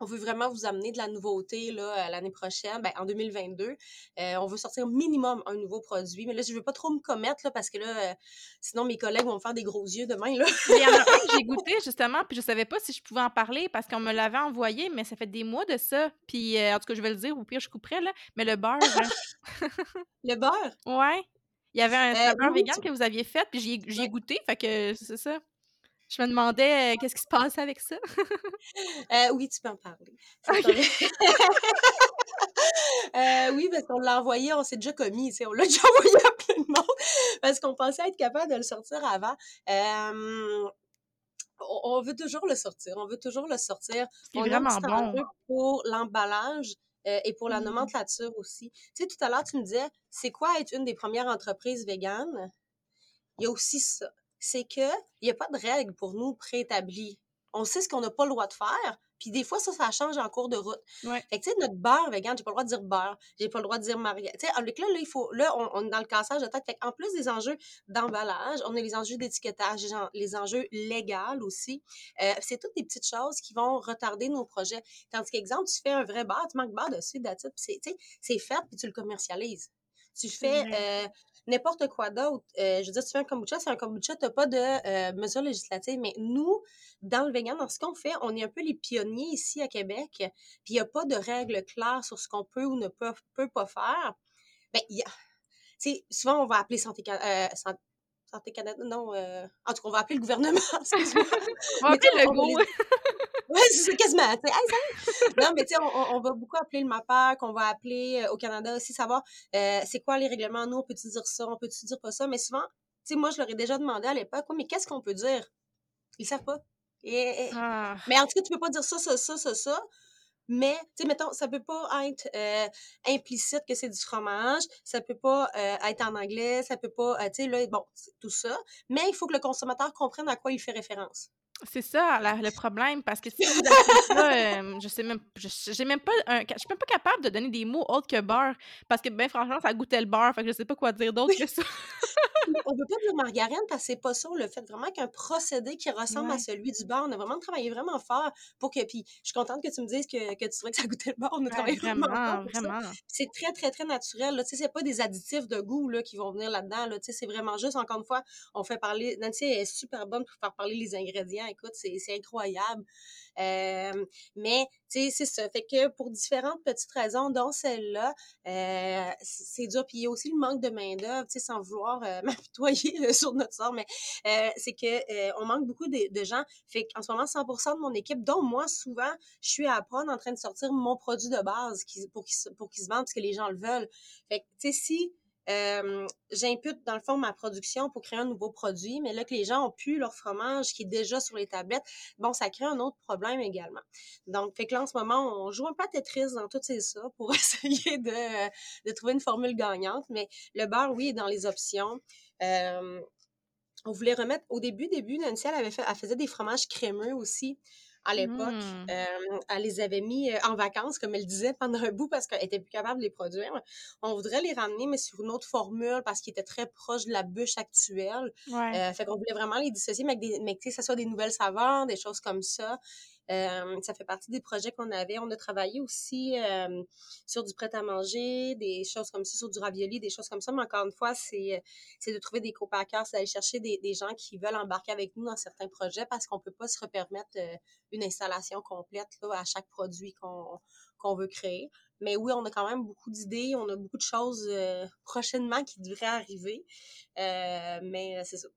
on veut vraiment vous amener de la nouveauté là l'année prochaine, ben, en 2022. Euh, on veut sortir minimum un nouveau produit, mais là je veux pas trop me commettre là parce que là euh, sinon mes collègues vont me faire des gros yeux demain là. Il y en a un que j'ai goûté justement, puis je savais pas si je pouvais en parler parce qu'on me l'avait envoyé, mais ça fait des mois de ça. Puis euh, en tout cas je vais le dire, au pire je couperai là, mais le beurre. le beurre? Ouais. Il y avait un beurre vegan que vous aviez fait, puis j'y ai, goûté, fait que c'est ça. Je me demandais qu'est-ce qui se passait avec ça? euh, oui, tu peux en parler. Euh, oui, parce qu'on l'a envoyé, on s'est déjà commis, on l'a déjà envoyé à plein de monde parce qu'on pensait être capable de le sortir avant. On, veut toujours le sortir, on veut toujours le sortir. C'est vraiment bon. Pour l'emballage euh, et pour la mmh. nomenclature aussi. Tu sais, tout à l'heure, tu me disais, c'est quoi être une des premières entreprises véganes? Il y a aussi ça. C'est qu'il n'y a pas de règles pour nous préétablies. On sait ce qu'on n'a pas le droit de faire, puis des fois, ça, ça change en cours de route. Ouais. Fait que, tu sais, notre beurre vegan, j'ai pas le droit de dire beurre, j'ai pas le droit de dire margarine. Tu sais, avec là, là, il faut, là, on, est dans le cassage de tête. Fait en plus des enjeux d'emballage, on a les enjeux d'étiquetage, les enjeux légaux aussi. Euh, c'est toutes des petites choses qui vont retarder nos projets. Tandis qu'exemple, tu fais un vrai bar, tu manques beurre dessus, d'attitude, puis c'est, c'est fait, puis tu le commercialises. Tu fais euh, n'importe quoi d'autre. Euh, je veux dire, tu fais un kombucha, c'est un kombucha, tu n'as pas de euh, mesures législatives. Mais nous, dans le vegan, dans ce qu'on fait, on est un peu les pionniers ici à Québec. Puis il n'y a pas de règles claires sur ce qu'on peut ou ne peut, peut pas faire. Ben, y a, souvent, on va appeler Santé, euh, santé, Canada. Non, en tout cas, on va appeler le gouvernement. on va appeler le go. Oui, c'est quasiment. non, mais tu sais, on, va beaucoup appeler le MAPAC, on va appeler au Canada aussi, savoir c'est quoi les règlements? Nous, on peut-tu dire ça, on peut-tu dire pas ça? Mais souvent, tu sais, moi, je leur ai déjà demandé à l'époque, mais qu'est-ce qu'on peut dire? Ils savent pas. Et, ah. Mais en tout cas, tu peux pas dire ça, ça, ça, ça, ça. Mais, tu sais, mettons, ça peut pas être implicite que c'est du fromage, ça peut pas être en anglais, ça peut pas, tu sais, là, bon, tout ça. Mais il faut que le consommateur comprenne à quoi il fait référence. C'est ça le problème parce que si vous ça, je sais même j'ai même pas je suis même pas capable de donner des mots autres que beurre parce que ben franchement ça goûtait le beurre fait que je sais pas quoi dire d'autre que ça. on veut pas dire margarine parce que c'est pas ça le fait vraiment qu'un procédé qui ressemble à celui du beurre on a vraiment travaillé vraiment fort pour que puis je suis contente que tu me dises que, que tu trouvais que ça goûtait le beurre on a travaillé vraiment, vraiment, vraiment. c'est très très très naturel tu sais c'est pas des additifs de goût là qui vont venir là-dedans là tu sais c'est vraiment juste encore une fois on fait parler Nancy est super bonne pour faire parler les ingrédients écoute, c'est incroyable. Euh, mais, tu sais, c'est ça. Fait que pour différentes petites raisons, dont celle-là, euh, c'est dur. Puis il y a aussi le manque de main-d'œuvre, tu sais, sans vouloir euh, m'apitoyer sur notre sort, mais c'est que on manque beaucoup de, gens. Fait qu'en ce moment, 100% de mon équipe, dont moi, souvent, je suis à apprendre en train de sortir mon produit de base pour qu'il pour se vende parce que les gens le veulent. Fait que, tu sais, si euh, j'impute dans le fond ma production pour créer un nouveau produit, mais là que les gens ont pu leur fromage qui est déjà sur les tablettes, bon, ça crée un autre problème également. Donc, fait que là, en ce moment, on joue un peu à Tetris dans tout ça pour essayer de, de trouver une formule gagnante, mais le beurre, oui, est dans les options. Euh, on voulait remettre, au début, début, Nancy, avait fait, elle faisait des fromages crémeux aussi à l'époque. Mmh. elle les avait mis en vacances, comme elle disait, pendant un bout parce qu'elle était plus capable de les produire. On voudrait les ramener, mais sur une autre formule parce qu'ils étaient très proches de la bûche actuelle. fait qu'on voulait vraiment les dissocier, mais, que, mais que ça soit des nouvelles saveurs, des choses comme ça ça fait partie des projets qu'on avait. On a travaillé aussi sur du prêt-à-manger, des choses comme ça, sur du ravioli, des choses comme ça. Mais encore une fois, c'est de trouver des co-packers, c'est d'aller chercher des, des, gens qui veulent embarquer avec nous dans certains projets parce qu'on peut pas se repermettre une installation complète là, à chaque produit qu'on veut créer. Mais oui, on a quand même beaucoup d'idées, on a beaucoup de choses prochainement qui devraient arriver. Euh, mais c'est ça,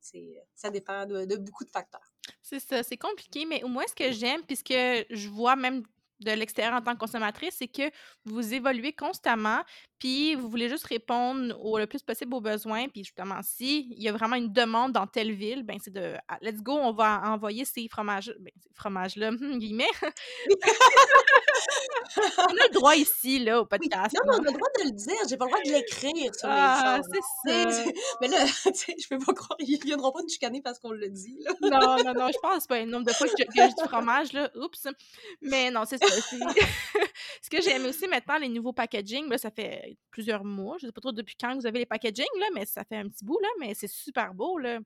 ça dépend de, de, beaucoup de facteurs. C'est ça, c'est compliqué, mais au moins ce que j'aime, puisque je vois même de l'extérieur en tant que consommatrice, c'est que vous évoluez constamment, puis vous voulez juste répondre au, le plus possible aux besoins. Puis justement, si il y a vraiment une demande dans telle ville, ben c'est de ah, let's go, on va envoyer ces fromages, ben, ces fromages-là, guillemets. on a le droit ici, là, au podcast. Non, mais on a le droit de le dire. J'ai pas le droit de l'écrire sur ah, les c'est ça. Mais là, tu sais, je peux pas croire. Ils viendront pas nous chicaner parce qu'on le dit, là. Non, non, non, je pense pas un nombre de fois que, j'ai du fromage, là. Oups. Mais non, c'est ça. Ce que j'aime aussi maintenant, les nouveaux packaging, là, ça fait plusieurs mois. Je sais pas trop depuis quand vous avez les packaging, là, mais ça fait un petit bout, là. Mais c'est super beau, là.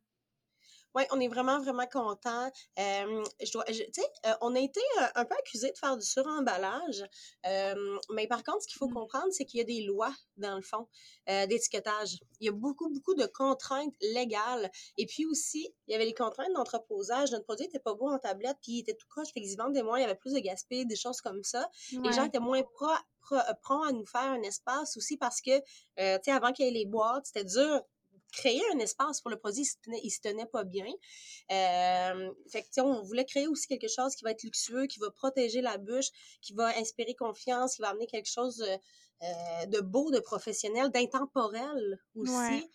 Oui, on est vraiment, vraiment content. je dois, tu sais, on a été un peu accusé de faire du suremballage, mais par contre, ce qu'il faut mmh. comprendre, c'est qu'il y a des lois, dans le fond, d'étiquetage. Il y a beaucoup, beaucoup de contraintes légales. Et puis aussi, il y avait les contraintes d'entreposage. Notre produit n'était pas beau en tablette, puis il était tout croche, fait qu'ils vendaient moins, il y avait plus de gaspillage, des choses comme ça. Les gens étaient moins prompts à nous faire un espace aussi parce que, tu sais, avant qu'il y ait les boîtes, c'était dur créer un espace pour le produit, il se tenait, pas bien. Euh, fait que, on voulait créer aussi quelque chose qui va être luxueux, qui va protéger la bûche, qui va inspirer confiance, qui va amener quelque chose de, de beau, de professionnel, d'intemporel aussi.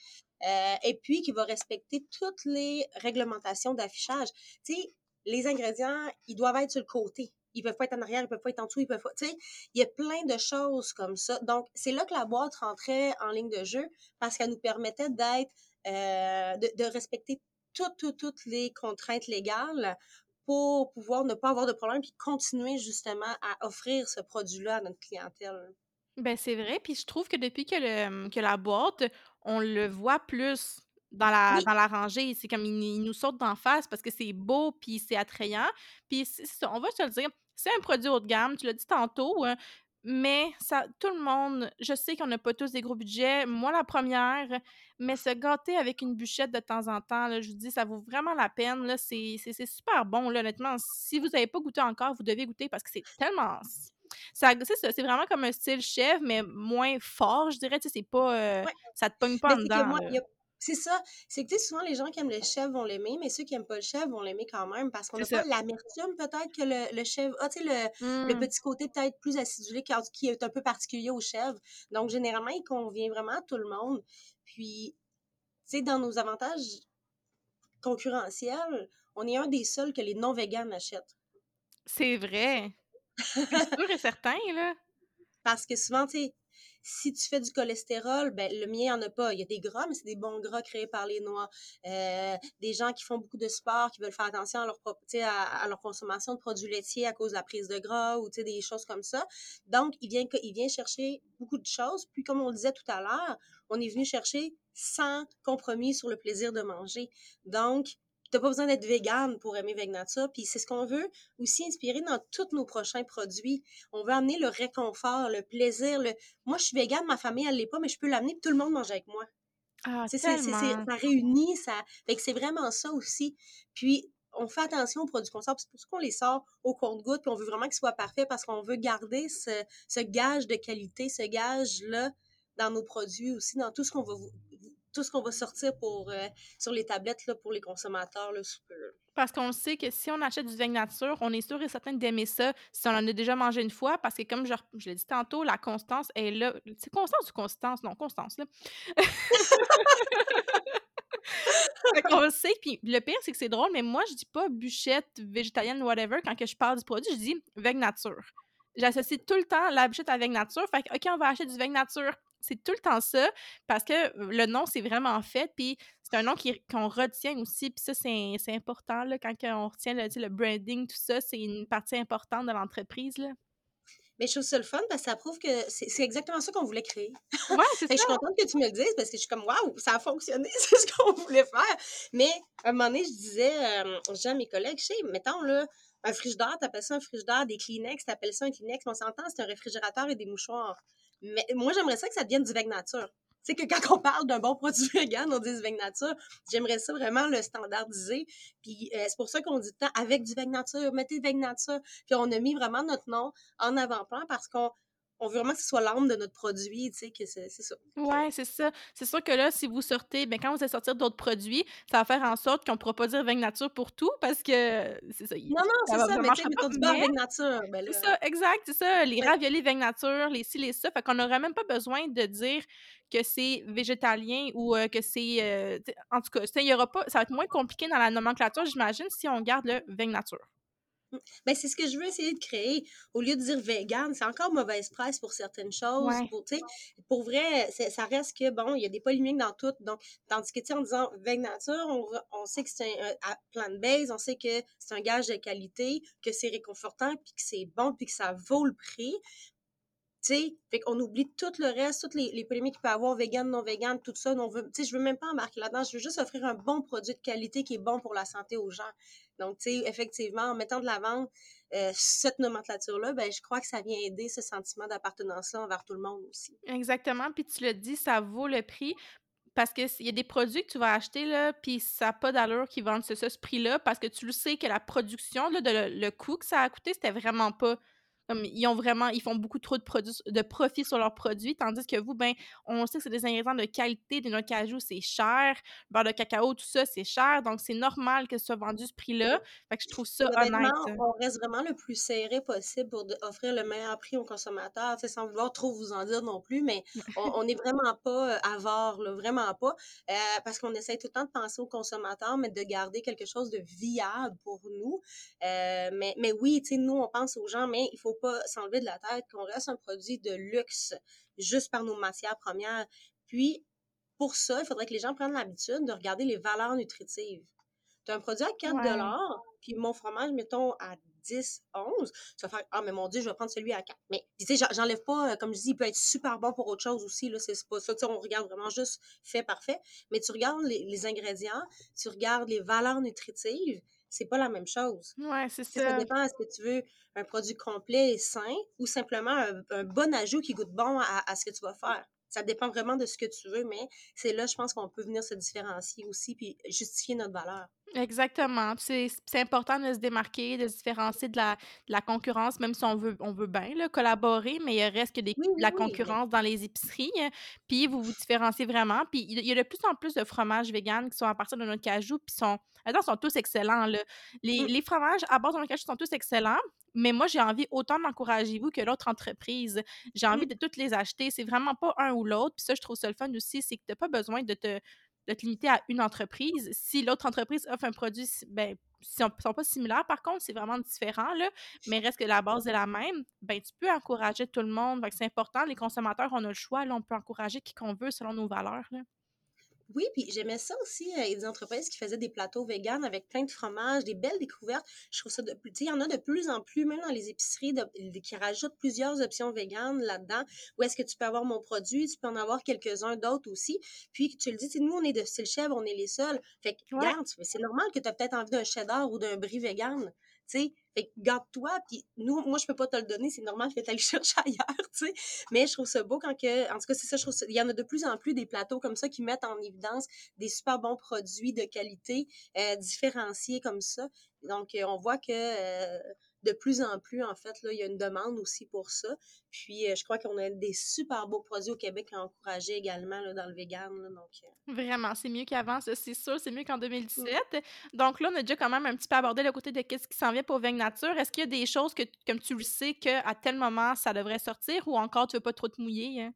Euh, et puis qui va respecter toutes les réglementations d'affichage. Tu sais, les ingrédients, ils doivent être sur le côté. Ils peuvent pas être en arrière, ils peuvent pas être en dessous, ils peuvent pas. Tu sais, il y a plein de choses comme ça. Donc, c'est là que la boîte rentrait en ligne de jeu parce qu'elle nous permettait d'être, euh, de, de, respecter toutes, toutes, toutes les contraintes légales pour pouvoir ne pas avoir de problème puis continuer justement à offrir ce produit-là à notre clientèle. Ben c'est vrai, puis je trouve que depuis que, le, que la boîte, on le voit plus dans la, dans la rangée. C'est comme, il, nous saute d'en face parce que c'est beau, puis c'est attrayant. Puis on va se le dire, c'est un produit haut de gamme, tu l'as dit tantôt, hein, mais ça, tout le monde, je sais qu'on n'a pas tous des gros budgets, moi la première, mais se gâter avec une bûchette de temps en temps, là, je vous dis, ça vaut vraiment la peine. C'est super bon, là, honnêtement. Si vous n'avez pas goûté encore, vous devez goûter parce que c'est tellement ça, c'est vraiment comme un style chef, mais moins fort, je dirais. C'est pas. Euh, ça te pogne pas en dedans. C'est ça. C'est que souvent les gens qui aiment le chef vont l'aimer, mais ceux qui aiment pas le chef vont l'aimer quand même parce qu'on n'a pas l'amertume peut-être que le, le chèvre ah, tu sais, le, le, mmh. petit côté peut-être plus acidulé qui est un peu particulier au chèvre. Donc, généralement, il convient vraiment à tout le monde. Puis, tu sais, dans nos avantages concurrentiels, on est un des seuls que les non-véganes achètent. C'est vrai. C'est sûr et certain, là. Parce que souvent, tu sais, si tu fais du cholestérol, ben le mien en a pas. Il y a des gras, mais c'est des bons gras créés par les noix. Euh, des gens qui font beaucoup de sport, qui veulent faire attention à leur, à, leur consommation de produits laitiers à cause de la prise de gras ou des choses comme ça. Donc, il vient, il vient chercher beaucoup de choses. Puis, comme on le disait tout à l'heure, on est venu chercher sans compromis sur le plaisir de manger. Donc, n'as pas besoin d'être vegan pour aimer Vegnature. Puis c'est ce qu'on veut aussi inspirer dans tous nos prochains produits. On veut amener le réconfort, le plaisir. Le... Moi, je suis vegan, ma famille, elle l'est pas, mais je peux l'amener, tout le monde mange avec moi. Ah, c'est, ça réunit, ça. Fait que c'est vraiment ça aussi. Puis, on fait attention aux produits qu'on sort, c'est pour ça qu'on les sort au compte-goutte, puis on veut vraiment qu'ils soient parfaits parce qu'on veut garder ce, ce gage de qualité, ce gage-là dans nos produits aussi, dans tout ce qu'on va vous, tout ce qu'on va sortir pour, euh, sur les tablettes là, pour les consommateurs. Là, parce qu'on sait que si on achète du vin nature, on est sûr et certain d'aimer ça si on en a déjà mangé une fois, parce que comme je, je l'ai dit tantôt, la constance est là. C'est constance ou constance? Non, constance, là. on sait, puis le pire, c'est que c'est drôle, mais moi, je dis pas bûchette végétalienne, whatever, quand que je parle du produit, je dis vin nature. J'associe tout le temps la bûchette avec nature. Fait que, OK, on va acheter du vin nature c'est tout le temps ça, parce que le nom, c'est vraiment fait, puis c'est un nom qu'on retient aussi, puis ça, c'est important, là, quand on retient le, le branding, tout ça, c'est une partie importante de l'entreprise, là. Mais je trouve ça le fun parce que ça prouve que c'est exactement ça qu'on voulait créer. Ouais, c'est ça. Je suis contente que tu me le dises parce que je suis comme, waouh, ça a fonctionné, c'est ce qu'on voulait faire. Mais à un moment donné, je disais, euh, à mes collègues, je sais, mettons, là, un frigidaire, t'appelles ça un frigidaire, des Kleenex, t'appelles ça un Kleenex, on s'entend, c'est un réfrigérateur et des mouchoirs. Mais moi, j'aimerais ça que ça devienne du veg nature. Tu sais, que quand on parle d'un bon produit vegan, on dit du nature. J'aimerais ça vraiment le standardiser. Puis euh, c'est pour ça qu'on dit tant avec du veg nature, mettez du veg nature. Puis on a mis vraiment notre nom en avant-plan parce qu'on on veut vraiment que ce soit l'âme de notre produit, tu sais, que c'est ça. Oui, c'est ça. C'est sûr que là, si vous sortez, bien, quand vous allez sortir d'autres produits, ça va faire en sorte qu'on ne pourra pas dire vin nature pour tout parce que c'est ça. Non, non, c'est ça, mais tu sais, du beurre nature. Ben c'est ça, exact, c'est ça. Les raviolis vin nature, les ci, les ça. Fait qu'on n'aurait même pas besoin de dire que c'est végétalien ou euh, que c'est. Euh, en tout cas, il y aura pas, ça va être moins compliqué dans la nomenclature, j'imagine, si on garde le vin nature. Ben, c'est ce que je veux essayer de créer. Au lieu de dire vegan, c'est encore mauvaise presse pour certaines choses. Pour, pour vrai, ça reste que, bon, il y a des polémiques dans tout. Donc, tandis que, tu en disant vegan nature, on, on sait que c'est un, un plant-based, on sait que c'est un gage de qualité, que c'est réconfortant, puis que c'est bon, puis que ça vaut le prix. Tu sais, fait qu'on oublie tout le reste, toutes les, les polémiques qu'il peut y avoir, vegan, non vegan, tout ça. On veut, tu sais, je veux même pas embarquer là-dedans. Je veux juste offrir un bon produit de qualité qui est bon pour la santé aux gens. Donc, tu sais, effectivement, en mettant de l'avant euh, cette nomenclature-là, ben, je crois que ça vient aider ce sentiment d'appartenance-là envers tout le monde aussi. Exactement. Puis tu le dis, ça vaut le prix parce qu'il y a des produits que tu vas acheter, là, puis ça n'a pas d'allure qu'ils vendent ce, ce prix-là parce que tu le sais que la production, là, de le, le coût que ça a coûté, c'était vraiment pas Comme, ils ont vraiment, ils font beaucoup trop de, produits, de profit sur leurs produits, tandis que vous, ben, on sait que c'est des ingrédients de qualité, des noix de cajou, c'est cher, le beurre de cacao, tout ça, c'est cher, donc c'est normal que ce soit vendu ce prix-là. Fait que je trouve ça honnête. on reste vraiment le plus serré possible pour offrir le meilleur prix aux consommateurs, sans vouloir trop vous en dire non plus, mais on n'est vraiment pas euh, avare, là, vraiment pas, euh, parce qu'on essaie tout le temps de penser aux consommateurs, mais de garder quelque chose de viable pour nous. Euh, mais, mais oui, tu sais, nous, on pense aux gens, mais il faut pas s'enlever de la tête qu'on reste un produit de luxe juste par nos matières premières. Puis, pour ça, il faudrait que les gens prennent l'habitude de regarder les valeurs nutritives. Tu as un produit à 4 puis mon fromage, mettons, à 10, 11, tu vas faire Ah, mais mon Dieu, je vais prendre celui à 4. Mais, tu sais, j'enlève pas, euh, comme je dis, il peut être super bon pour autre chose aussi, là, c'est pas ça. Tu sais, on regarde vraiment juste fait parfait. Mais tu regardes les, ingrédients, tu regardes les valeurs nutritives, c'est pas la même chose. Ouais, c'est ça. Ça dépend, est-ce que tu veux un produit complet et sain ou simplement un, bon ajout qui goûte bon à, ce que tu vas faire. Ça dépend vraiment de ce que tu veux, mais c'est là, je pense qu'on peut venir se différencier aussi puis justifier notre valeur. Exactement. C'est important de se démarquer, de se différencier de la, de la concurrence, même si on veut, on veut bien collaborer, mais il reste que des, la concurrence dans les épiceries. Puis vous vous différenciez vraiment. Puis il y a de plus en plus de fromages véganes qui sont à partir de notre cajou, puis sont, attends, sont tous excellents. Là. Les, mmh. les fromages à base de notre cajou sont tous excellents, mais moi, j'ai envie autant d'encourager vous que l'autre entreprise. J'ai envie mmh. de toutes les acheter. C'est vraiment pas un ou l'autre. Puis ça, je trouve ça le fun aussi, c'est que tu n'as pas besoin de te de te limiter à une entreprise. Si l'autre entreprise offre un produit, ben, si ne sont pas similaires, par contre, c'est vraiment différent, là, mais reste que la base est la même, ben, tu peux encourager tout le monde. C'est important, les consommateurs, on a le choix, là, on peut encourager qui qu'on veut selon nos valeurs. Là. Oui, puis j'aimais ça aussi. Euh, il y a des entreprises qui faisaient des plateaux véganes avec plein de fromages, des belles découvertes. Je trouve ça de plus. Il y en a de plus en plus, même dans les épiceries, qui rajoutent plusieurs options véganes là-dedans. Où est-ce que tu peux avoir mon produit? Tu peux en avoir quelques-uns d'autres aussi. Puis tu le dis, nous, on est de style chèvre, on est les seuls. Fait que, regarde, c'est normal que tu as peut-être envie d'un cheddar ou d'un brie vegan tu sais. Fait garde-toi, puis nous, moi, je peux pas te le donner, c'est normal que tu le chercher ailleurs, tu sais. Mais je trouve ça beau quand que, en tout cas, c'est ça, je trouve il y en a de plus en plus des plateaux comme ça qui mettent en évidence des super bons produits de qualité, euh, différenciés comme ça. Donc, euh, on voit que, euh, de plus en plus, en fait, là, il y a une demande aussi pour ça. Puis, euh, je crois qu'on a des super beaux produits au Québec à encourager également là, dans le vegan. donc, euh. Vraiment, c'est mieux qu'avant, c'est sûr, c'est mieux qu'en 2017. Donc là, on a déjà quand même un petit peu abordé le côté de qu'est-ce qui s'en vient pour Vegan Nature. Est-ce qu'il y a des choses que, comme tu le sais, qu'à tel moment, ça devrait sortir ou encore tu veux pas trop te mouiller? Hein?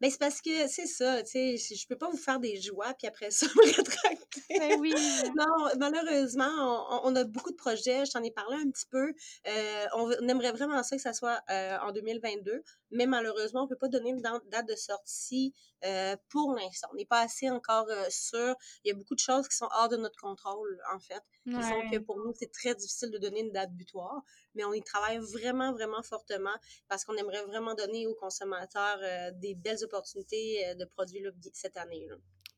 Ben, c'est parce que c'est ça, tu sais, je peux pas vous faire des joies puis après ça me rétracter. Ben oui. non, malheureusement, on, a beaucoup de projets, je t'en ai parlé un petit peu. Euh, on, aimerait vraiment ça que ça soit euh, en 2022, mais malheureusement, on peut pas donner une date de sortie euh, pour l'instant. On n'est pas assez encore sûr. Il y a beaucoup de choses qui sont hors de notre contrôle, en fait, qui font que pour nous, c'est très difficile de donner une date butoir, mais on y travaille vraiment, vraiment fortement parce qu'on aimerait vraiment donner aux consommateurs des belles opportunités de produits cette année. Là.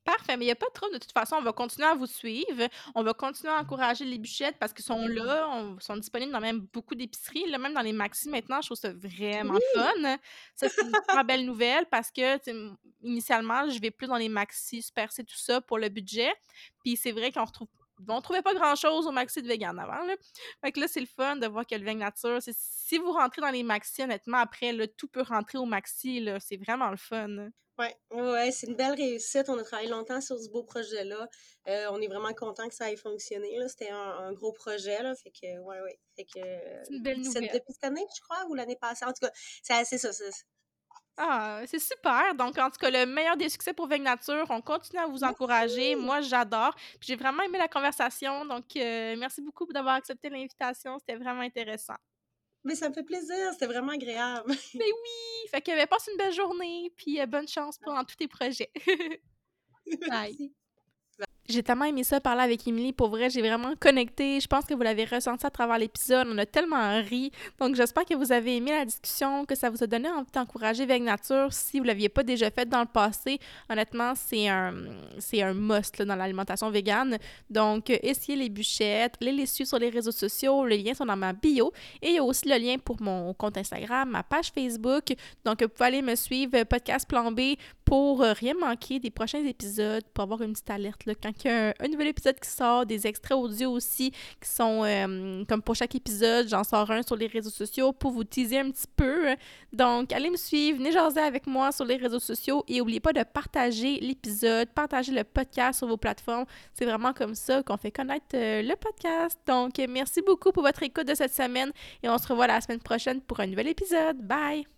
Parfait, mais il n'y a pas de trouble. De toute façon, on va continuer à vous suivre. On va continuer à encourager les bûchettes parce qu'ils sont là. Ils sont disponibles dans même beaucoup d'épiceries. Même dans les maxi maintenant, je trouve ça vraiment fun. Ça, c'est une très belle nouvelle parce que initialement, je vais plus dans les maxi, super tout ça pour le budget. Puis c'est vrai qu'on retrouve on trouvait pas grand chose au maxi de vegan avant. Là. Fait que là, c'est le fun de voir que le vegan nature, si vous rentrez dans les maxi, honnêtement, après, là, tout peut rentrer au maxi. C'est vraiment le fun. Oui, ouais, c'est une belle réussite. On a travaillé longtemps sur ce beau projet-là. Euh, on est vraiment content que ça ait fonctionné. C'était un, gros projet. Là, fait que, ouais, ouais. Fait que, c'est une belle nouvelle. Depuis cette année, je crois, ou l'année passée? En tout cas, c'est ça. Ah, c'est super. Donc, en tout cas, le meilleur des succès pour Veille Nature. On continue à vous encourager. Moi, j'adore. J'ai vraiment aimé la conversation. Donc, euh, merci beaucoup d'avoir accepté l'invitation. C'était vraiment intéressant. Mais ça me fait plaisir, c'était vraiment agréable. Mais oui! Fait que ben, passe une belle journée, puis euh, bonne chance pour tous tes projets. Bye! J'ai tellement aimé ça parler avec Emily. Pour vrai, j'ai vraiment connecté. Je pense que vous l'avez ressenti à travers l'épisode. On a tellement ri. Donc, j'espère que vous avez aimé la discussion, que ça vous a donné envie d'encourager Vegan Nature. Si vous ne l'aviez pas déjà fait dans le passé, honnêtement, c'est un, un must dans l'alimentation végane. Donc, essayez les bûchettes, les suivre sur les réseaux sociaux. Les liens sont dans ma bio. Et il y a aussi le lien pour mon compte Instagram, ma page Facebook. Donc, vous pouvez aller me suivre, podcast Plan B, pour euh, rien manquer des prochains épisodes, pour avoir une petite alerte là, quand il y a un, nouvel épisode qui sort, des extraits audio aussi qui sont euh, comme pour chaque épisode, j'en sors un sur les réseaux sociaux pour vous teaser un petit peu. Donc, allez me suivre, venez jaser avec moi sur les réseaux sociaux et n'oubliez pas de partager l'épisode, partager le podcast sur vos plateformes. C'est vraiment comme ça qu'on fait connaître euh, le podcast. Donc, merci beaucoup pour votre écoute de cette semaine et on se revoit la semaine prochaine pour un nouvel épisode. Bye!